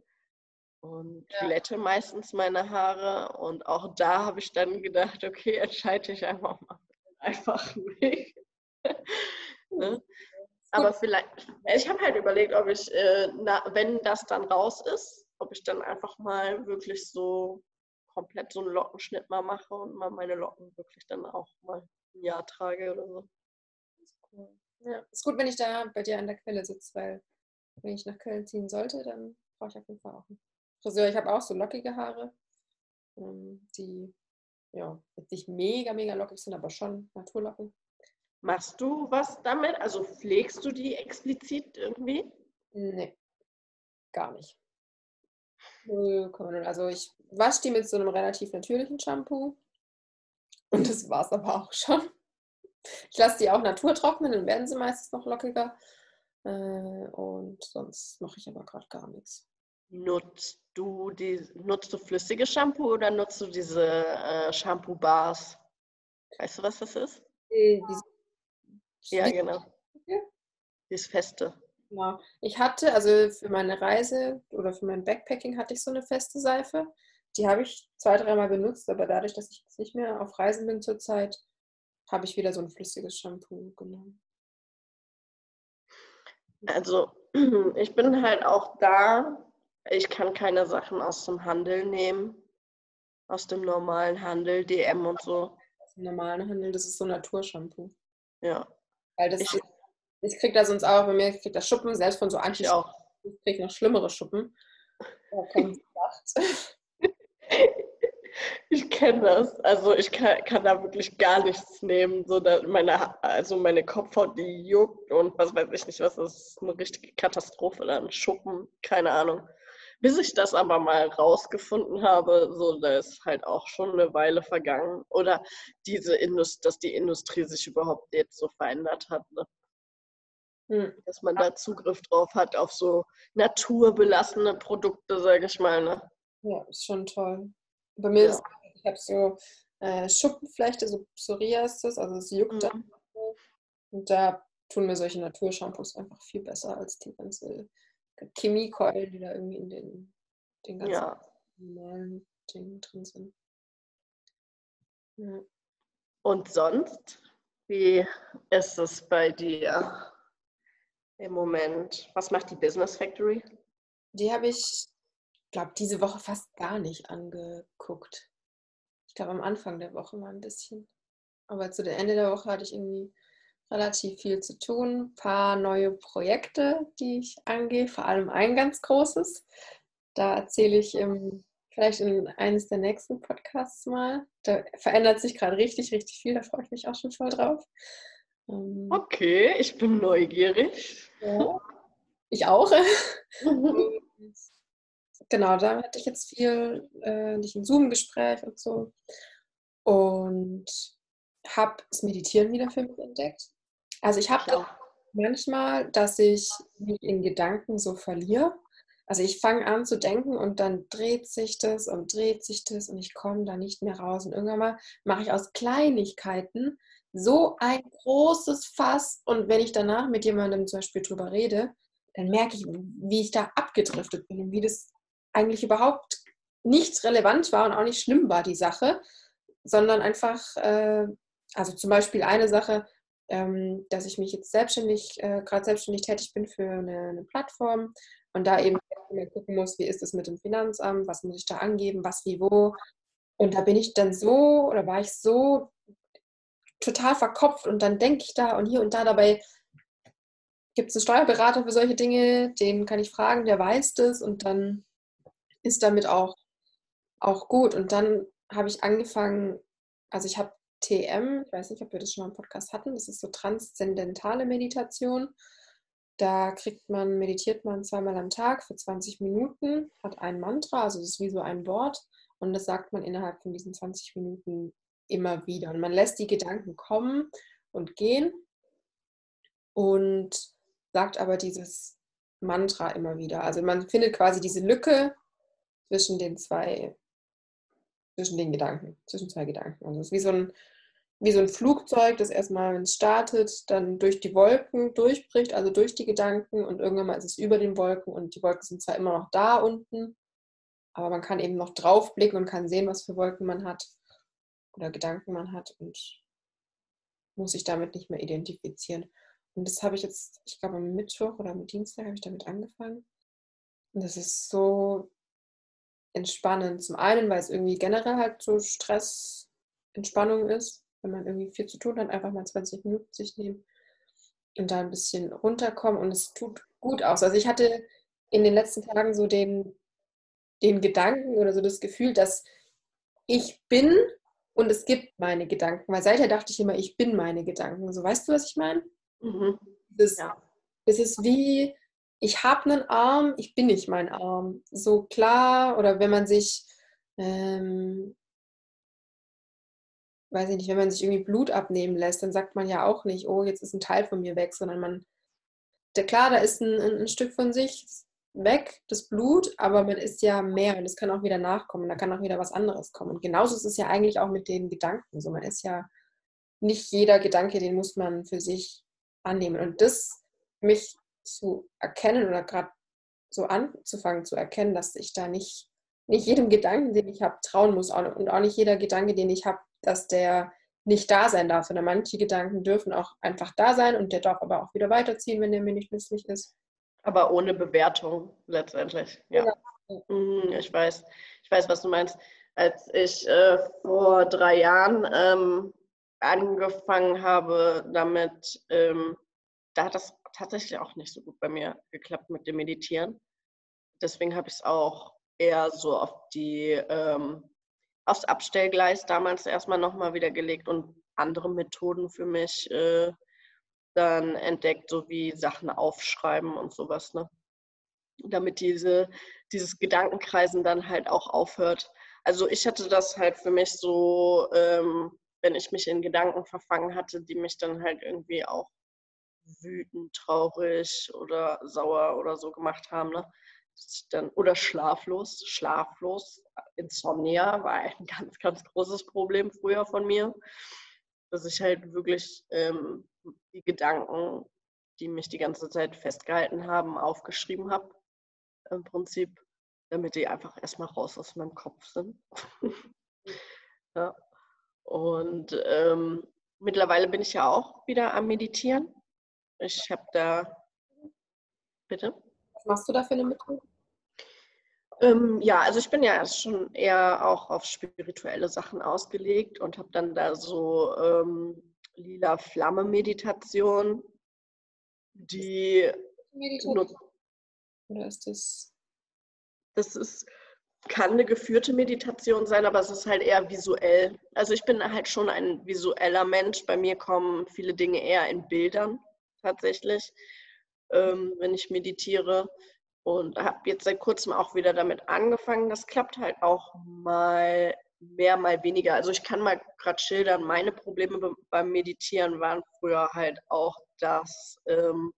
Und Ja. glätte meistens meine Haare. Und auch da habe ich dann gedacht, okay, entscheide ich einfach mal einfachen Weg. ne? Aber vielleicht, ich habe halt überlegt, ob ich, äh, na, wenn das dann raus ist, ob ich dann einfach mal wirklich so komplett so einen Lockenschnitt mal mache und mal meine Locken wirklich dann auch mal ein Jahr trage oder so. Cool. Ja, ist gut, wenn ich da bei dir an der Quelle sitze, weil wenn ich nach Köln ziehen sollte, dann brauche ich auf jeden Fall auch einen Friseur. Ich habe auch so lockige Haare, ähm, die ja, jetzt nicht mega, mega lockig sind, aber schon Naturlocken. Machst du was damit? Also pflegst du die explizit irgendwie? Nee, gar nicht. 0,0. Also ich wasche die mit so einem relativ natürlichen Shampoo. Und das war es aber auch schon. Ich lasse die auch naturtrocknen, dann werden sie meistens noch lockiger. Äh, und sonst mache ich aber gerade gar nichts. Nutzt du die, nutzt du flüssiges Shampoo oder nutzt du diese äh, Shampoo-Bars? Weißt du, was das ist? Die- Ja, die- genau. Ja. Das Feste. Genau. Ich hatte, also für meine Reise oder für mein Backpacking hatte ich so eine feste Seife. Die habe ich zwei, dreimal benutzt, aber dadurch, dass ich jetzt nicht mehr auf Reisen bin zurzeit, habe ich wieder so ein flüssiges Shampoo genommen. Also ich bin halt auch da. Ich kann keine Sachen aus dem Handel nehmen. Aus dem normalen Handel, DM und so. Aus dem normalen Handel, das ist so Naturshampoo. Ja, Weil das Ich- ist, ich kriege da sonst auch, bei mir kriegt das Schuppen, selbst von so ich Anti auch. ich kriege noch schlimmere Schuppen. Ich kenne das. Also ich kann, kann da wirklich gar nichts nehmen. So meine, also meine Kopfhaut, die juckt und was weiß ich nicht, was das ist eine richtige Katastrophe dann. Schuppen, keine Ahnung. Bis ich das aber mal rausgefunden habe, so da ist halt auch schon eine Weile vergangen. Oder diese Indust dass die Industrie sich überhaupt jetzt so verändert hat, ne? Hm. dass man da Zugriff drauf hat auf so naturbelassene Produkte, sage ich mal. Ne? Ja, ist schon toll. Bei mir Ja. ist ich habe so äh, Schuppenflechte, so Psoriasis, also es juckt da. Mhm. Und da tun mir solche Naturshampoos einfach viel besser als die ganze Chemiekeulen, die da irgendwie in den, den ganzen Ja. normalen Dingen drin sind. Ja. Und sonst, wie ist es bei dir im Moment? Was macht die Business Factory? Die habe ich, glaube diese Woche fast gar nicht angeguckt. Ich glaube am Anfang der Woche mal ein bisschen. Aber zu der Ende der Woche hatte ich irgendwie relativ viel zu tun. Ein paar neue Projekte, die ich angehe, vor allem ein ganz großes. Da erzähle ich im, vielleicht in eines der nächsten Podcasts mal. Da verändert sich gerade richtig, richtig viel. Da freue ich mich auch schon voll drauf. Ähm, Okay, ich bin neugierig. ja. Ich auch. Genau, da hatte ich jetzt viel, äh, nicht ein Zoom-Gespräch und so. Und habe das Meditieren wieder für mich entdeckt. Also ich habe manchmal, dass ich mich in Gedanken so verliere. Also ich fange an zu denken und dann dreht sich das und dreht sich das und ich komme da nicht mehr raus. Und irgendwann mal mache ich aus Kleinigkeiten so ein großes Fass. Und wenn ich danach mit jemandem zum Beispiel drüber rede, dann merke ich, wie ich da abgedriftet bin und wie das eigentlich überhaupt nicht relevant war und auch nicht schlimm war, die Sache, sondern einfach, äh, also zum Beispiel eine Sache, ähm, dass ich mich jetzt selbstständig, äh, gerade selbstständig tätig bin für eine, eine, Plattform und da eben gucken muss, wie ist es mit dem Finanzamt, was muss ich da angeben, was wie wo. Und da bin ich dann so oder war ich so total verkopft und dann denke ich da und hier und da dabei gibt es einen Steuerberater für solche Dinge, den kann ich fragen, der weiß das und dann ist damit auch, auch gut. Und dann habe ich angefangen, also ich habe TM, ich weiß nicht, ob wir das schon mal im Podcast hatten, das ist so transzendentale Meditation. Da kriegt man, meditiert man zweimal am Tag für 20 Minuten, hat ein Mantra, also das ist wie so ein Wort und das sagt man innerhalb von diesen 20 Minuten immer wieder. Und man lässt die Gedanken kommen und gehen und sagt aber dieses Mantra immer wieder. Also man findet quasi diese Lücke zwischen den zwei, zwischen den Gedanken, zwischen zwei Gedanken. Also es ist wie so ein, wie so ein Flugzeug, das erstmal, wenn es startet, dann durch die Wolken durchbricht, also durch die Gedanken und irgendwann mal ist es über den Wolken und die Wolken sind zwar immer noch da unten, aber man kann eben noch draufblicken und kann sehen, was für Wolken man hat oder Gedanken man hat und muss sich damit nicht mehr identifizieren. Und das habe ich jetzt, ich glaube am Mittwoch oder am Dienstag habe ich damit angefangen. Und das ist so entspannend. Zum einen, weil es irgendwie generell halt so Stress, Entspannung ist, wenn man irgendwie viel zu tun hat, einfach mal 20 Minuten sich nehmen und da ein bisschen runterkommen und es tut gut aus. Also ich hatte in den letzten Tagen so den, den Gedanken oder so das Gefühl, dass ich bin und es gibt meine Gedanken. Weil seither dachte ich immer, ich bin meine Gedanken. So weißt du, was ich meine? Mhm. Das, ja. das ist wie, ich habe einen Arm, ich bin nicht mein Arm. So klar, oder wenn man sich, ähm, weiß ich nicht, wenn man sich irgendwie Blut abnehmen lässt, dann sagt man ja auch nicht, oh, jetzt ist ein Teil von mir weg, sondern man, der, klar, da ist ein, ein, Stück von sich weg, das Blut, aber man ist ja mehr und es kann auch wieder nachkommen, da kann auch wieder was anderes kommen. Und genauso ist es ja eigentlich auch mit den Gedanken. So, man ist ja nicht jeder Gedanke, den muss man für sich annehmen. Und das mich zu erkennen oder gerade so anzufangen zu erkennen, dass ich da nicht, nicht jedem Gedanken, den ich habe, trauen muss und auch nicht jeder Gedanke, den ich habe, dass der nicht da sein darf, sondern manche Gedanken dürfen auch einfach da sein und der darf aber auch wieder weiterziehen, wenn der mir nicht nützlich ist. Aber ohne Bewertung letztendlich. Ja. ja. Mhm, ich weiß, ich weiß, was du meinst. Als ich äh, vor drei Jahren ähm, angefangen habe damit, ähm, da hat das tatsächlich auch nicht so gut bei mir geklappt mit dem Meditieren. Deswegen habe ich es auch eher so auf die, ähm, aufs Abstellgleis damals erstmal nochmal wieder gelegt und andere Methoden für mich äh, dann entdeckt, so wie Sachen aufschreiben und sowas, ne? Damit diese, dieses Gedankenkreisen dann halt auch aufhört. Also ich hatte das halt für mich so, ähm, wenn ich mich in Gedanken verfangen hatte, die mich dann halt irgendwie auch wütend, traurig oder sauer oder so gemacht haben. Ne? Dann, oder schlaflos. Schlaflos. Insomnia war ein ganz, ganz großes Problem früher von mir. Dass ich halt wirklich ähm, die Gedanken, die mich die ganze Zeit festgehalten haben, aufgeschrieben habe. Im Prinzip, damit die einfach erstmal raus aus meinem Kopf sind. ja. Und ähm, mittlerweile bin ich ja auch wieder am Meditieren. Ich habe da. Bitte? Was machst du da für eine Methode? Ähm, ja, also ich bin ja schon eher auch auf spirituelle Sachen ausgelegt und habe dann da so ähm, lila Flamme Meditation, die Meditation. Oder ist das? Das ist kann eine geführte Meditation sein, aber es ist halt eher visuell. Also ich bin halt schon ein visueller Mensch. Bei mir kommen viele Dinge eher in Bildern tatsächlich, ähm, wenn ich meditiere. Und habe jetzt seit kurzem auch wieder damit angefangen. Das klappt halt auch mal mehr, mal weniger. Also ich kann mal gerade schildern, meine Probleme beim Meditieren waren früher halt auch, dass ähm,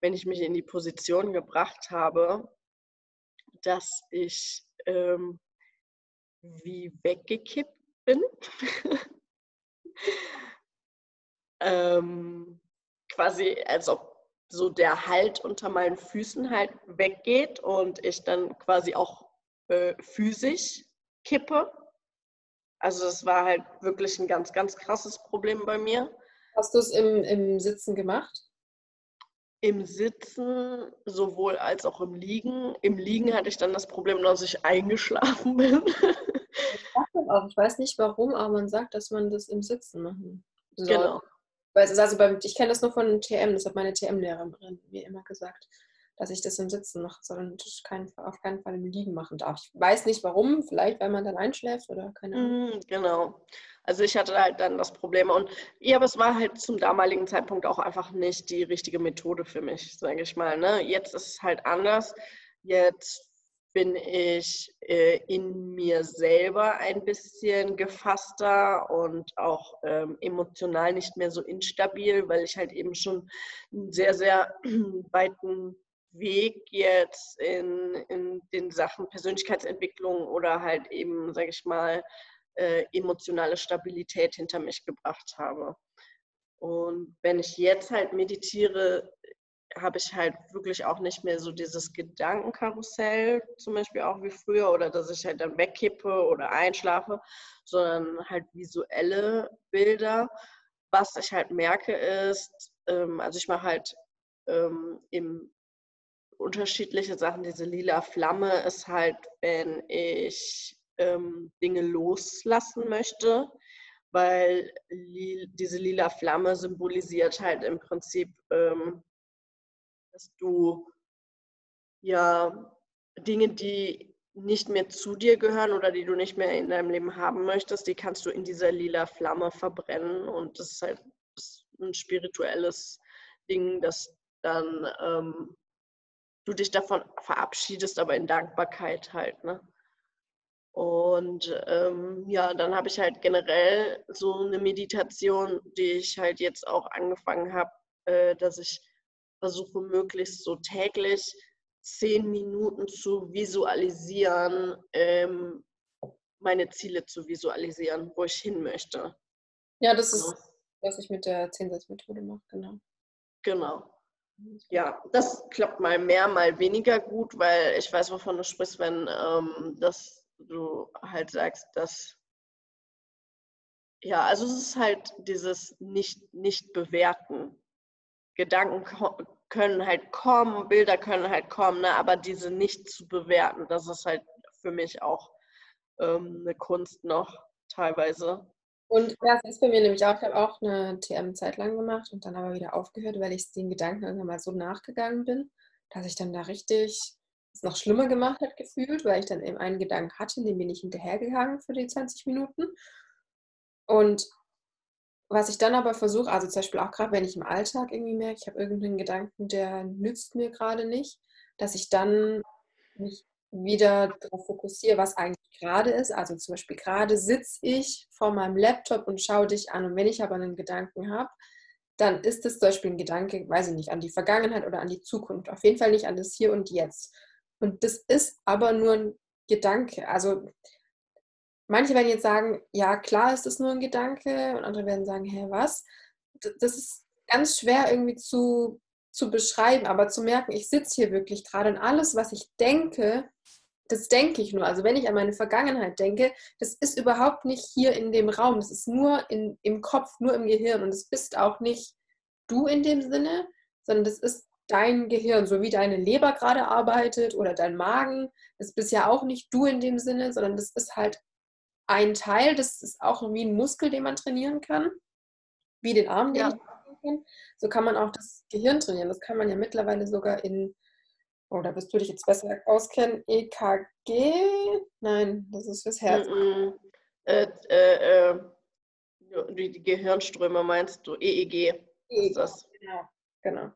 wenn ich mich in die Position gebracht habe, dass ich ähm, wie weggekippt bin. ähm, quasi, als ob so der Halt unter meinen Füßen halt weggeht und ich dann quasi auch äh, physisch kippe. Also das war halt wirklich ein ganz, ganz krasses Problem bei mir. Hast du es im, im Sitzen gemacht? Im Sitzen sowohl als auch im Liegen. Im Liegen hatte ich dann das Problem, dass ich eingeschlafen bin. Ich weiß nicht warum, aber man sagt, dass man das im Sitzen machen soll. Genau. Also beim, ich kenne das nur von TM, das hat meine TM-Lehrerin mir immer gesagt, dass ich das im Sitzen und ich kein, auf keinen Fall im Liegen machen darf. Ich weiß nicht warum, vielleicht weil man dann einschläft oder keine Ahnung. Mhm, genau. Also ich hatte halt dann das Problem und ja, aber es war halt zum damaligen Zeitpunkt auch einfach nicht die richtige Methode für mich, sage ich mal. Ne? Jetzt ist es halt anders. Jetzt bin ich äh, in mir selber ein bisschen gefasster und auch ähm, emotional nicht mehr so instabil, weil ich halt eben schon einen sehr, sehr weiten Weg jetzt in, in den Sachen Persönlichkeitsentwicklung oder halt eben, sage ich mal, äh, emotionale Stabilität hinter mich gebracht habe. Und wenn ich jetzt halt meditiere, habe ich halt wirklich auch nicht mehr so dieses Gedankenkarussell, zum Beispiel auch wie früher, oder dass ich halt dann wegkippe oder einschlafe, sondern halt visuelle Bilder. Was ich halt merke ist, ähm, also ich mache halt ähm, im unterschiedliche Sachen. Diese lila Flamme ist halt, wenn ich ähm, Dinge loslassen möchte, weil li diese lila Flamme symbolisiert halt im Prinzip, ähm, dass du ja Dinge, die nicht mehr zu dir gehören oder die du nicht mehr in deinem Leben haben möchtest, die kannst du in dieser lila Flamme verbrennen und das ist halt ein spirituelles Ding, das dann ähm, du dich davon verabschiedest, aber in Dankbarkeit halt. Ne? Und ähm, ja, dann habe ich halt generell so eine Meditation, die ich halt jetzt auch angefangen habe, äh, dass ich versuche möglichst so täglich zehn Minuten zu visualisieren, ähm, meine Ziele zu visualisieren, wo ich hin möchte. Ja, das ist, was ich mit der Zehnsatzmethode mache, genau. Genau. Ja, das klappt mal mehr, mal weniger gut, weil ich weiß, wovon du sprichst, wenn ähm, das, du halt sagst, dass ja, also es ist halt dieses nicht, nicht bewerten. Gedanken können halt kommen, Bilder können halt kommen, ne? aber diese nicht zu bewerten, das ist halt für mich auch ähm, eine Kunst noch teilweise. Und das ist bei mir nämlich auch, ich habe auch eine TM-Zeit lang gemacht und dann aber wieder aufgehört, weil ich den Gedanken irgendwann mal so nachgegangen bin, dass ich dann da richtig es noch schlimmer gemacht hat gefühlt, weil ich dann eben einen Gedanken hatte, den bin ich hinterhergegangen für die 20 Minuten. Und was ich dann aber versuche, also zum Beispiel auch gerade, wenn ich im Alltag irgendwie merke, ich habe irgendeinen Gedanken, der nützt mir gerade nicht, dass ich dann mich wieder darauf fokussiere, was eigentlich gerade ist. Also zum Beispiel gerade sitze ich vor meinem Laptop und schaue dich an. Und wenn ich aber einen Gedanken habe, dann ist es zum Beispiel ein Gedanke, weiß ich nicht, an die Vergangenheit oder an die Zukunft. Auf jeden Fall nicht an das Hier und Jetzt. Und das ist aber nur ein Gedanke. Also manche werden jetzt sagen, ja, klar ist das nur ein Gedanke. Und andere werden sagen, hä, was? Das ist ganz schwer irgendwie zu, zu beschreiben, aber zu merken, ich sitze hier wirklich gerade und alles, was ich denke, das denke ich nur. Also wenn ich an meine Vergangenheit denke, das ist überhaupt nicht hier in dem Raum. Das ist nur in, im Kopf, nur im Gehirn. Und es bist auch nicht du in dem Sinne, sondern das ist dein Gehirn, so wie deine Leber gerade arbeitet oder dein Magen. Das bist ja auch nicht du in dem Sinne, sondern das ist halt ein Teil. Das ist auch wie ein Muskel, den man trainieren kann, wie den Arm, den ja. ich trainieren kann. So kann man auch das Gehirn trainieren. Das kann man ja mittlerweile sogar in Oh, da wirst du dich jetzt besser auskennen. EKG? Nein, das ist fürs Herz. Mm -mm. Äh, äh, äh, die, die, Gehirnströme meinst du? EEG. EEG. Ist das? Genau, genau.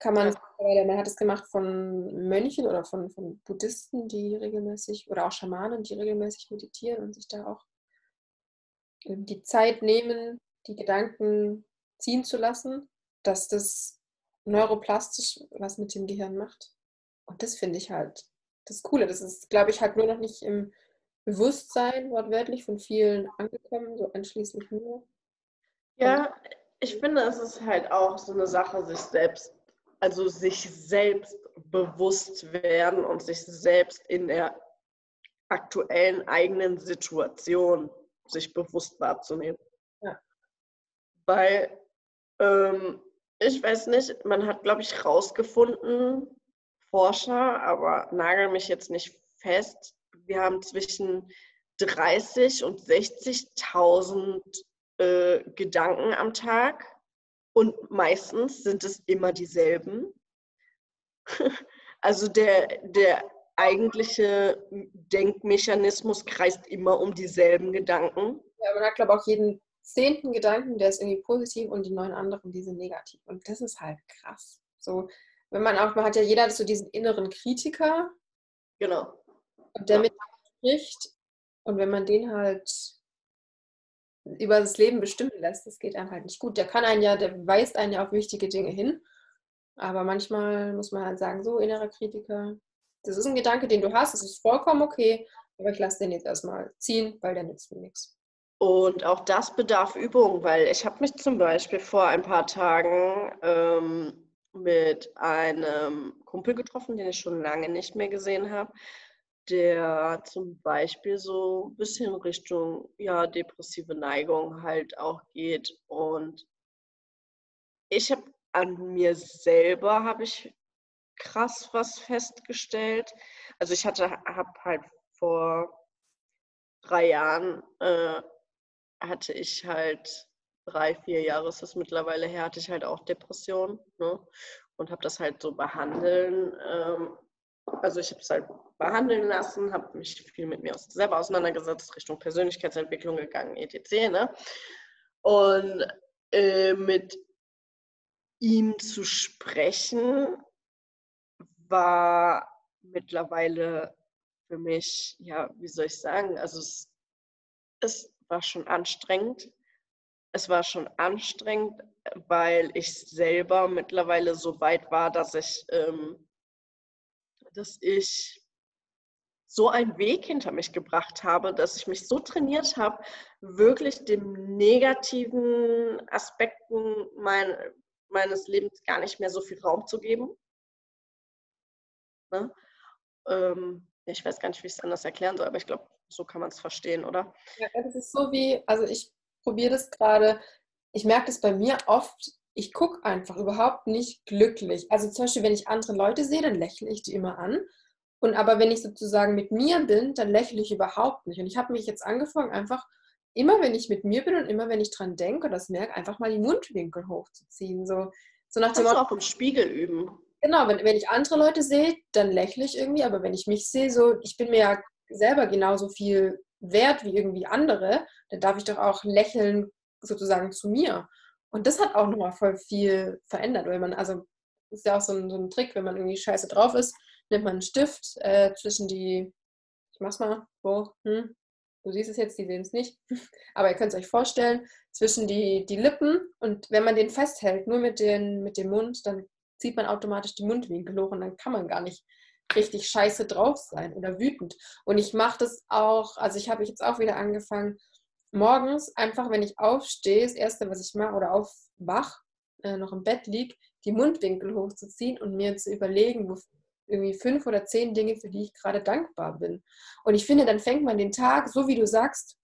Kann man, ja. man hat es gemacht von Mönchen oder von, von Buddhisten, die regelmäßig, oder auch Schamanen, die regelmäßig meditieren und sich da auch die Zeit nehmen, die Gedanken ziehen zu lassen, dass das neuroplastisch was mit dem Gehirn macht. Und das finde ich halt das Coole. Das ist, glaube ich, halt nur noch nicht im Bewusstsein wortwörtlich von vielen angekommen, so einschließlich mir. Ja, ich finde, es ist halt auch so eine Sache, sich selbst, also sich selbst bewusst werden und sich selbst in der aktuellen eigenen Situation sich bewusst wahrzunehmen. Ja. Weil, ähm, ich weiß nicht, man hat, glaube ich, rausgefunden, Forscher, aber nagel mich jetzt nicht fest, wir haben zwischen 30 und 60.000 äh, Gedanken am Tag und meistens sind es immer dieselben. also der, der eigentliche Denkmechanismus kreist immer um dieselben Gedanken. Ja, man hat, glaube ich, auch jeden zehnten Gedanken, der ist irgendwie positiv und die neun anderen, die sind negativ. Und das ist halt krass. So, wenn man auch, man hat ja jeder so diesen inneren Kritiker. Genau. Und der ja. mit spricht. Und wenn man den halt über das Leben bestimmen lässt, das geht einem halt nicht gut. Der kann einen ja, der weist einen ja auf wichtige Dinge hin. Aber manchmal muss man halt sagen, so innerer Kritiker, das ist ein Gedanke, den du hast, das ist vollkommen okay, aber ich lasse den jetzt erstmal ziehen, weil der nützt mir nichts. Und auch das bedarf Übung, weil ich habe mich zum Beispiel vor ein paar Tagen ähm, mit einem Kumpel getroffen, den ich schon lange nicht mehr gesehen habe der zum Beispiel so ein bisschen Richtung ja, depressive Neigung halt auch geht. Und ich habe an mir selber habe ich krass was festgestellt. Also ich hatte, habe halt vor drei Jahren äh, hatte ich halt drei, vier Jahre ist es mittlerweile her, hatte ich halt auch Depressionen ne? und habe das halt so behandeln. Ähm, also ich habe es halt behandeln lassen, habe mich viel mit mir selber auseinandergesetzt, Richtung Persönlichkeitsentwicklung gegangen, etc. Ne? Und äh, mit ihm zu sprechen war mittlerweile für mich, ja, wie soll ich sagen, also es, es war schon anstrengend. Es war schon anstrengend, weil ich selber mittlerweile so weit war, dass ich, ähm, dass ich so einen Weg hinter mich gebracht habe, dass ich mich so trainiert habe, wirklich den negativen Aspekten mein, meines Lebens gar nicht mehr so viel Raum zu geben. Ne? Ähm, ich weiß gar nicht, wie ich es anders erklären soll, aber ich glaube, so kann man es verstehen, oder? Ja, das ist so wie, also ich probiere das gerade, ich merke das bei mir oft, ich gucke einfach überhaupt nicht glücklich. Also zum Beispiel, wenn ich andere Leute sehe, dann lächle ich die immer an. Und aber wenn ich sozusagen mit mir bin, dann lächle ich überhaupt nicht. Und ich habe mich jetzt angefangen, einfach immer, wenn ich mit mir bin und immer, wenn ich dran denke und das merke, einfach mal die Mundwinkel hochzuziehen. So, so nach dem Motto, auch im Spiegel üben. Genau, wenn, wenn ich andere Leute sehe, dann lächle ich irgendwie, aber wenn ich mich sehe, so, ich bin mir ja selber genauso viel wert wie irgendwie andere, dann darf ich doch auch lächeln sozusagen zu mir. Und das hat auch nochmal voll viel verändert, weil man, also, ist ja auch so ein, so ein Trick, wenn man irgendwie scheiße drauf ist, nimmt man einen Stift äh, zwischen die, ich mach's mal, wo, hm, du siehst es jetzt, die sehen es nicht, aber ihr könnt es euch vorstellen, zwischen die, die Lippen und wenn man den festhält, nur mit, den, mit dem Mund, dann zieht man automatisch die Mundwinkel hoch und dann kann man gar nicht richtig scheiße drauf sein oder wütend. Und ich mache das auch, also ich habe jetzt auch wieder angefangen, morgens einfach, wenn ich aufstehe, das Erste, was ich mache oder aufwach, äh, noch im Bett liege, die Mundwinkel hochzuziehen und mir zu überlegen, irgendwie fünf oder zehn Dinge, für die ich gerade dankbar bin. Und ich finde, dann fängt man den Tag, so wie du sagst,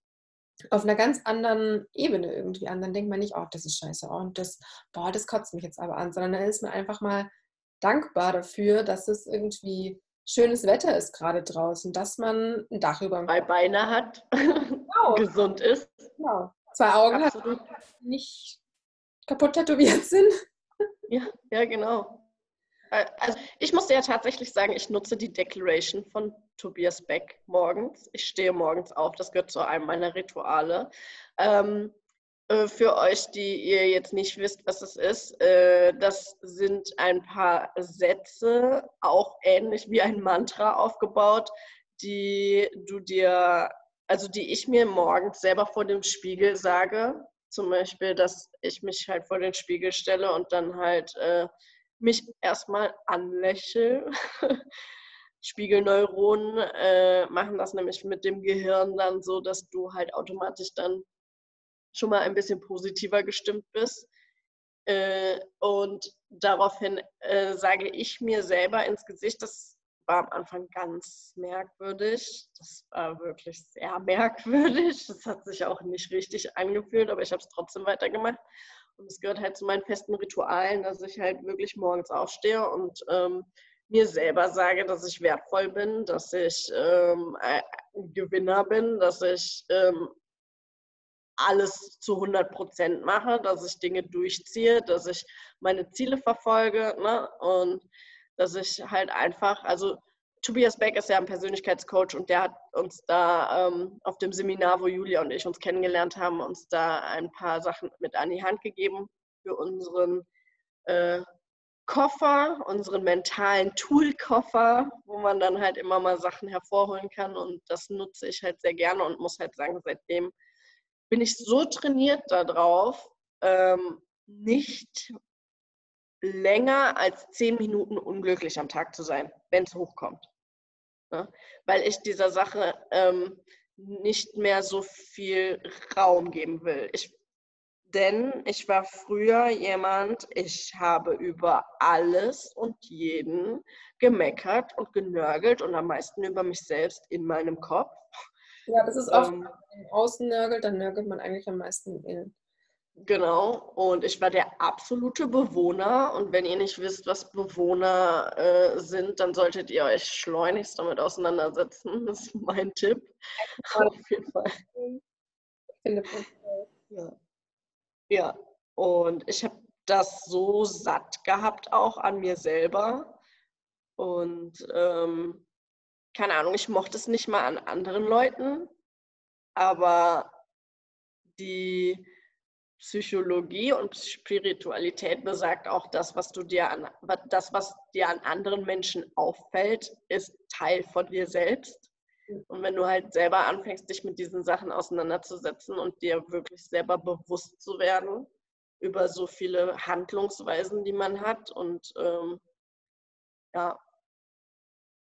auf einer ganz anderen Ebene irgendwie an. Dann denkt man nicht, oh, das ist scheiße, oh, und das, boah, das kotzt mich jetzt aber an, sondern dann ist man einfach mal dankbar dafür, dass es irgendwie schönes Wetter ist gerade draußen, dass man ein Dach über dem Beine hat, genau. gesund ist. Genau. Zwei Augen Absolut. hat, nicht kaputt tätowiert sind. Ja, ja, genau. Äh, also ich musste ja tatsächlich sagen, ich nutze die Declaration von Tobias Beck morgens. Ich stehe morgens auf, das gehört zu einem meiner Rituale. Ähm, äh, für euch, die ihr jetzt nicht wisst, was es ist, äh, das sind ein paar Sätze, auch ähnlich wie ein Mantra aufgebaut, die du dir, also die ich mir morgens selber vor dem Spiegel sage. Zum Beispiel, dass ich mich halt vor den Spiegel stelle und dann halt äh, mich erstmal anlächle. Spiegelneuronen äh, machen das nämlich mit dem Gehirn dann so, dass du halt automatisch dann schon mal ein bisschen positiver gestimmt bist. Äh, und daraufhin äh, sage ich mir selber ins Gesicht, das war am Anfang ganz merkwürdig. Das war wirklich sehr merkwürdig. Das hat sich auch nicht richtig angefühlt, aber ich habe es trotzdem weitergemacht. Und es gehört halt zu meinen festen Ritualen, dass ich halt wirklich morgens aufstehe und ähm, mir selber sage, dass ich wertvoll bin, dass ich ähm, ein Gewinner bin, dass ich ähm, alles zu 100 Prozent mache, dass ich Dinge durchziehe, dass ich meine Ziele verfolge ne? und dass ich halt einfach, also Tobias Beck ist ja ein Persönlichkeitscoach und der hat uns da ähm, auf dem Seminar, wo Julia und ich uns kennengelernt haben, uns da ein paar Sachen mit an die Hand gegeben für unseren äh, Koffer, unseren mentalen Toolkoffer, wo man dann halt immer mal Sachen hervorholen kann und das nutze ich halt sehr gerne und muss halt sagen, seitdem bin ich so trainiert darauf, ähm, nicht länger als zehn Minuten unglücklich am Tag zu sein, wenn es hochkommt. Ne? Weil ich dieser Sache ähm, nicht mehr so viel Raum geben will. Ich, denn ich war früher jemand, ich habe über alles und jeden gemeckert und genörgelt und am meisten über mich selbst in meinem Kopf. Ja, das ist oft, ähm, wenn man im Außen nörgelt, dann nörgelt man eigentlich am meisten innen. Genau, und ich war der absolute Bewohner. Und wenn ihr nicht wisst, was Bewohner äh, sind, dann solltet ihr euch schleunigst damit auseinandersetzen. Das ist mein Tipp. Auf jeden Fall. Ja. ja, und ich habe das so satt gehabt, auch an mir selber. Und ähm, keine Ahnung, ich mochte es nicht mal an anderen Leuten, aber die Psychologie und Spiritualität besagt auch, das, was du dir an, das, was dir an anderen Menschen auffällt, ist Teil von dir selbst. Und wenn du halt selber anfängst, dich mit diesen Sachen auseinanderzusetzen und dir wirklich selber bewusst zu werden über so viele Handlungsweisen, die man hat. Und ähm, ja,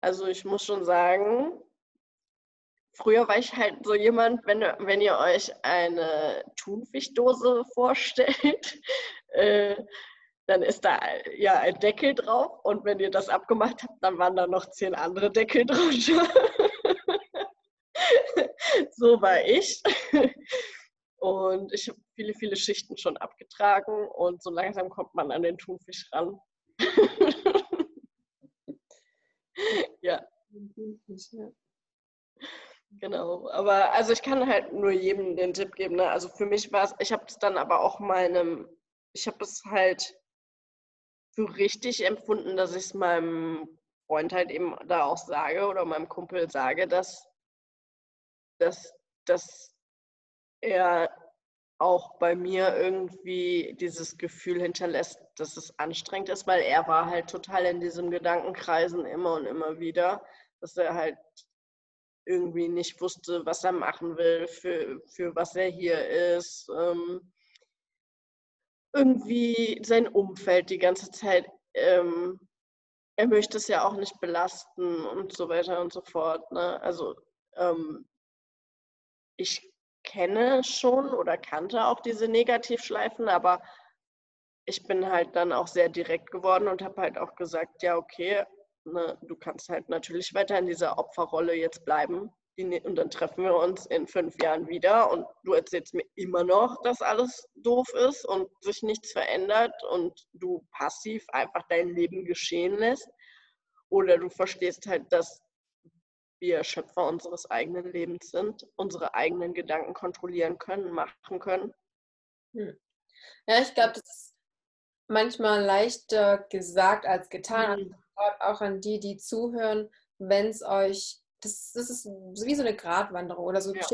also ich muss schon sagen, Früher war ich halt so jemand, wenn, wenn ihr euch eine Thunfischdose vorstellt, äh, dann ist da ja ein Deckel drauf und wenn ihr das abgemacht habt, dann waren da noch zehn andere Deckel drunter. so war ich. Und ich habe viele, viele Schichten schon abgetragen und so langsam kommt man an den Thunfisch ran. ja. Genau, aber also ich kann halt nur jedem den Tipp geben. Ne? Also für mich war es, ich habe es dann aber auch meinem, ich habe es halt für richtig empfunden, dass ich es meinem Freund halt eben da auch sage oder meinem Kumpel sage, dass, dass, dass er auch bei mir irgendwie dieses Gefühl hinterlässt, dass es anstrengend ist, weil er war halt total in diesem Gedankenkreisen immer und immer wieder, dass er halt irgendwie nicht wusste, was er machen will, für, für was er hier ist. Ähm, irgendwie sein Umfeld die ganze Zeit. Ähm, er möchte es ja auch nicht belasten und so weiter und so fort. Ne? Also ähm, ich kenne schon oder kannte auch diese Negativschleifen, aber ich bin halt dann auch sehr direkt geworden und habe halt auch gesagt, ja, okay, ne, du kannst halt natürlich weiter in dieser Opferrolle jetzt bleiben. Und dann treffen wir uns in fünf Jahren wieder und du erzählst mir immer noch, dass alles doof ist und sich nichts verändert und du passiv einfach dein Leben geschehen lässt. Oder du verstehst halt, dass wir Schöpfer unseres eigenen Lebens sind, unsere eigenen Gedanken kontrollieren können, machen können. Hm. Ja, ich glaube, das ist manchmal leichter gesagt als getan. Mhm auch an die, die zuhören, wenn es euch, das, das ist wie so eine Gratwanderung oder so ja.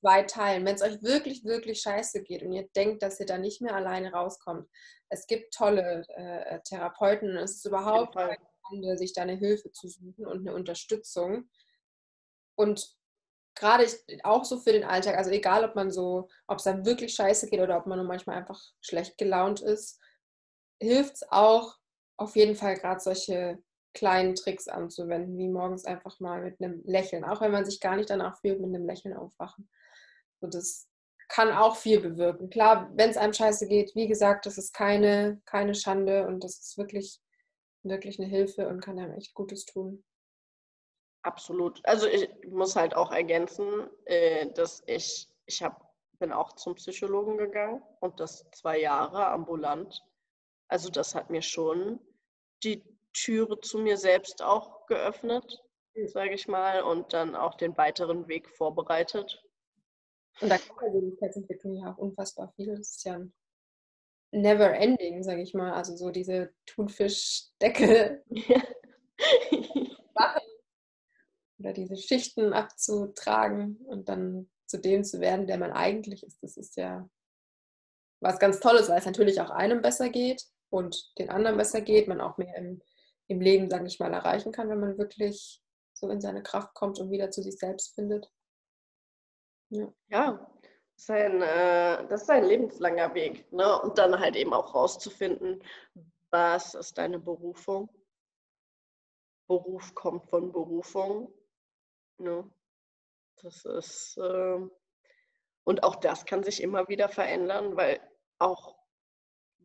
zwei Teilen. Wenn es euch wirklich, wirklich scheiße geht und ihr denkt, dass ihr da nicht mehr alleine rauskommt, es gibt tolle äh, Therapeuten und es ist überhaupt keine Gründe, sich da eine Hilfe zu suchen und eine Unterstützung. Und gerade auch so für den Alltag, also egal, ob man so, ob es dann wirklich scheiße geht oder ob man nur manchmal einfach schlecht gelaunt ist, hilft es auch auf jeden Fall gerade solche kleinen Tricks anzuwenden, wie morgens einfach mal mit einem Lächeln, auch wenn man sich gar nicht danach fühlt, mit einem Lächeln aufwachen. Und das kann auch viel bewirken. Klar, wenn es einem scheiße geht, wie gesagt, das ist keine, keine Schande und das ist wirklich, wirklich eine Hilfe und kann einem echt Gutes tun. Absolut. Also ich muss halt auch ergänzen, äh, dass ich, ich hab, bin auch zum Psychologen gegangen und das zwei Jahre ambulant. Also das hat mir schon die Türe zu mir selbst auch geöffnet, sage ich mal, und dann auch den weiteren Weg vorbereitet. Und da kann Persönlichkeitsentwicklung ja auch unfassbar viel. Das ist ja ein never ending, sage ich mal. Also so diese Thunfischdecke. oder diese Schichten abzutragen und dann zu dem zu werden, der man eigentlich ist. Das ist ja was ganz Tolles, weil es natürlich auch einem besser geht und den anderen besser geht, man auch mehr im, im Leben, sage ich mal, erreichen kann, wenn man wirklich so in seine Kraft kommt und wieder zu sich selbst findet. Ja, ja das, ist ein, äh, das ist ein lebenslanger Weg. Ne? Und dann halt eben auch rauszufinden, was ist deine Berufung. Beruf kommt von Berufung Ne? Das ist, äh, und auch das kann sich immer wieder verändern, weil auch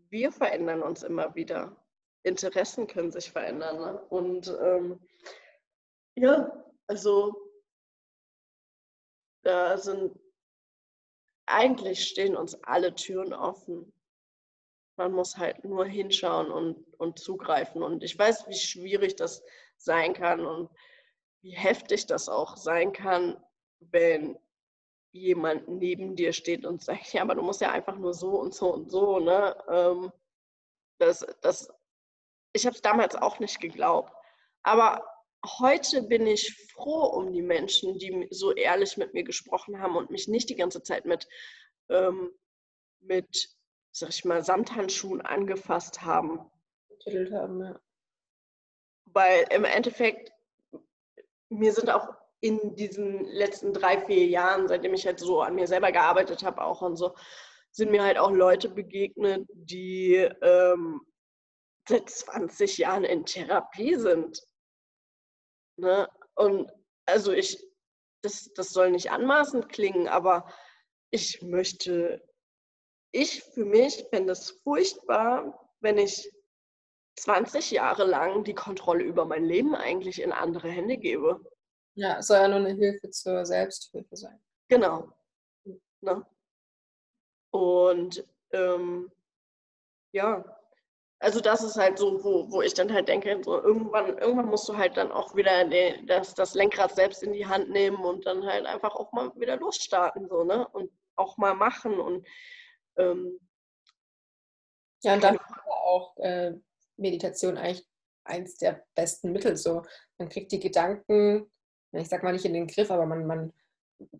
wir verändern uns immer wieder. Interessen können sich verändern. Ne? Und ähm, ja, also da sind eigentlich stehen uns alle Türen offen. Man muss halt nur hinschauen und, und zugreifen. Und ich weiß, wie schwierig das sein kann. Und wie heftig das auch sein kann, wenn jemand neben dir steht und sagt, ja, aber du musst ja einfach nur so und so und so, ne? Ähm, das, das, ich habe es damals auch nicht geglaubt. Aber heute bin ich froh um die Menschen, die so ehrlich mit mir gesprochen haben und mich nicht die ganze Zeit mit, ähm, mit sag ich mal, Samthandschuhen angefasst haben. Getüttelt haben, ja. Weil im Endeffekt mir sind auch in diesen letzten drei, vier Jahren, seitdem ich halt so an mir selber gearbeitet habe, auch und so, sind mir halt auch Leute begegnet, die ähm, seit 20 Jahren in Therapie sind. Ne? Und also ich, das, das soll nicht anmaßend klingen, aber ich möchte, ich für mich fände es furchtbar, wenn ich 20 Jahre lang die Kontrolle über mein Leben eigentlich in andere Hände gebe. Ja, es soll ja nur eine Hilfe zur Selbsthilfe sein. Genau. Ne? Und ähm, ja, also das ist halt so, wo, wo ich dann halt denke, so irgendwann, irgendwann musst du halt dann auch wieder die, das, das Lenkrad selbst in die Hand nehmen und dann halt einfach auch mal wieder losstarten, so, ne? Und auch mal machen und ähm, ja, und dann auch äh, Meditation eigentlich eins der besten Mittel. So, man kriegt die Gedanken, ich sag mal nicht in den Griff, aber man, man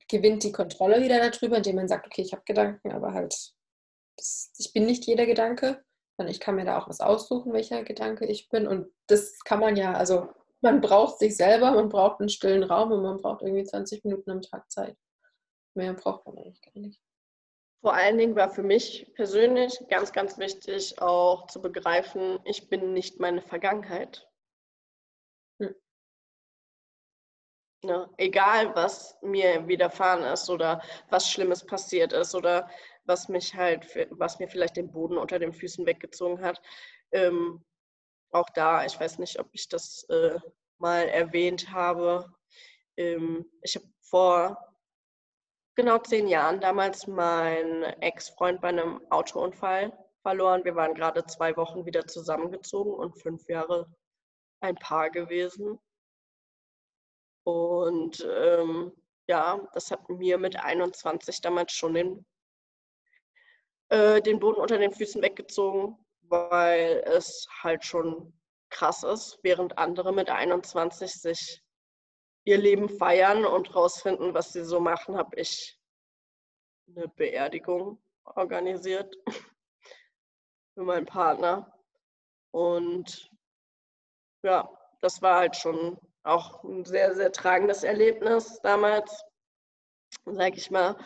gewinnt die Kontrolle wieder darüber, indem man sagt, okay, ich habe Gedanken, aber halt, das, ich bin nicht jeder Gedanke, sondern ich kann mir da auch was aussuchen, welcher Gedanke ich bin. Und das kann man ja, also man braucht sich selber, man braucht einen stillen Raum und man braucht irgendwie 20 Minuten am Tag Zeit. Mehr braucht man eigentlich gar nicht. Vor allen Dingen war für mich persönlich ganz, ganz wichtig auch zu begreifen, ich bin nicht meine Vergangenheit. Hm. Ne? Egal, was mir widerfahren ist oder was Schlimmes passiert ist oder was mich halt, was mir vielleicht den Boden unter den Füßen weggezogen hat. Ähm, auch da, ich weiß nicht, ob ich das äh, mal erwähnt habe. Ähm, ich habe vor genau zehn Jahren damals meinen Ex-Freund bei einem Autounfall verloren. Wir waren gerade zwei Wochen wieder zusammengezogen und fünf Jahre ein Paar gewesen. Und ähm, ja, das hat mir mit 21 damals schon den, äh, den Boden unter den Füßen weggezogen, weil es halt schon krass ist, während andere mit 21 sich ihr Leben feiern und rausfinden, was sie so machen, habe ich eine Beerdigung organisiert für meinen Partner. Und ja, das war halt schon auch ein sehr, sehr tragendes Erlebnis damals, sag ich mal.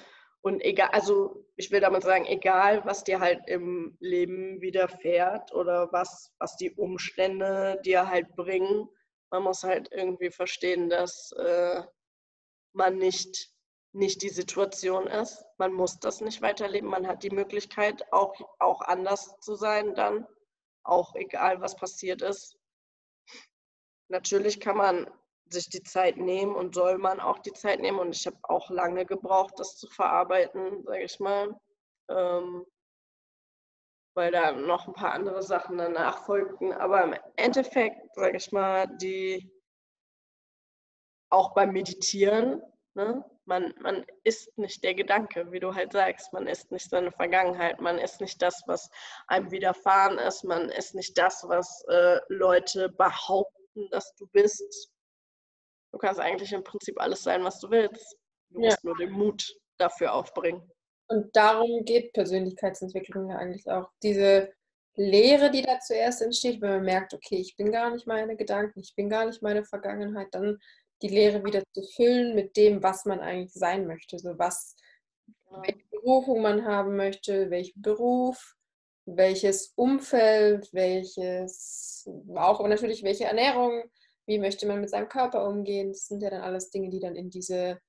Und egal, also ich will damit sagen, egal, was dir halt im Leben widerfährt oder was, was die Umstände dir halt bringen, man muss halt irgendwie verstehen, dass äh, man nicht nicht die Situation ist. Man muss das nicht weiterleben. Man hat die Möglichkeit, auch, auch anders zu sein dann, auch egal was passiert ist. Natürlich kann man sich die Zeit nehmen und soll man auch die Zeit nehmen. Und ich habe auch lange gebraucht, das zu verarbeiten, sage ich mal. Ähm, weil da noch ein paar andere Sachen danach folgten. Aber im Endeffekt, sage ich mal, die auch beim Meditieren, ne, man, man ist nicht der Gedanke, wie du halt sagst, man ist nicht seine Vergangenheit, man ist nicht das, was einem widerfahren ist, man ist nicht das, was äh, Leute behaupten, dass du bist. Du kannst eigentlich im Prinzip alles sein, was du willst. Du Ja. musst nur den Mut dafür aufbringen. Und darum geht Persönlichkeitsentwicklung ja eigentlich auch. Diese Lehre, die da zuerst entsteht, wenn man merkt, okay, ich bin gar nicht meine Gedanken, ich bin gar nicht meine Vergangenheit, dann die Lehre wieder zu füllen mit dem, was man eigentlich sein möchte. So was, Genau. welche Berufung man haben möchte, welchen Beruf, welches Umfeld, welches, auch natürlich welche Ernährung, wie möchte man mit seinem Körper umgehen. Das sind ja dann alles Dinge, die dann in diese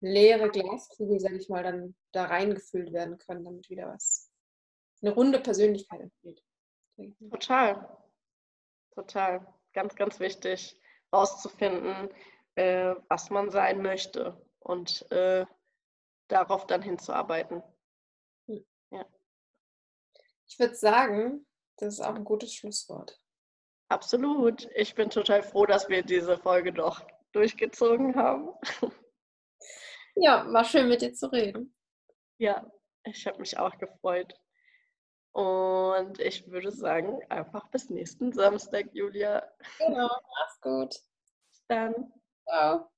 leere Glaskugel, sag ich mal, dann da reingefüllt werden können, damit wieder was, eine runde Persönlichkeit entsteht. Total. Total. Ganz, ganz wichtig, rauszufinden, äh, was man sein möchte und äh, darauf dann hinzuarbeiten. Ich würde sagen, das ist auch ein gutes Schlusswort. Absolut. Ich bin total froh, dass wir diese Folge doch durchgezogen haben. Ja, war schön mit dir zu reden. Ja, ich habe mich auch gefreut. Und ich würde sagen, einfach bis nächsten Samstag, Julia. Genau, mach's gut. Bis dann. Ciao.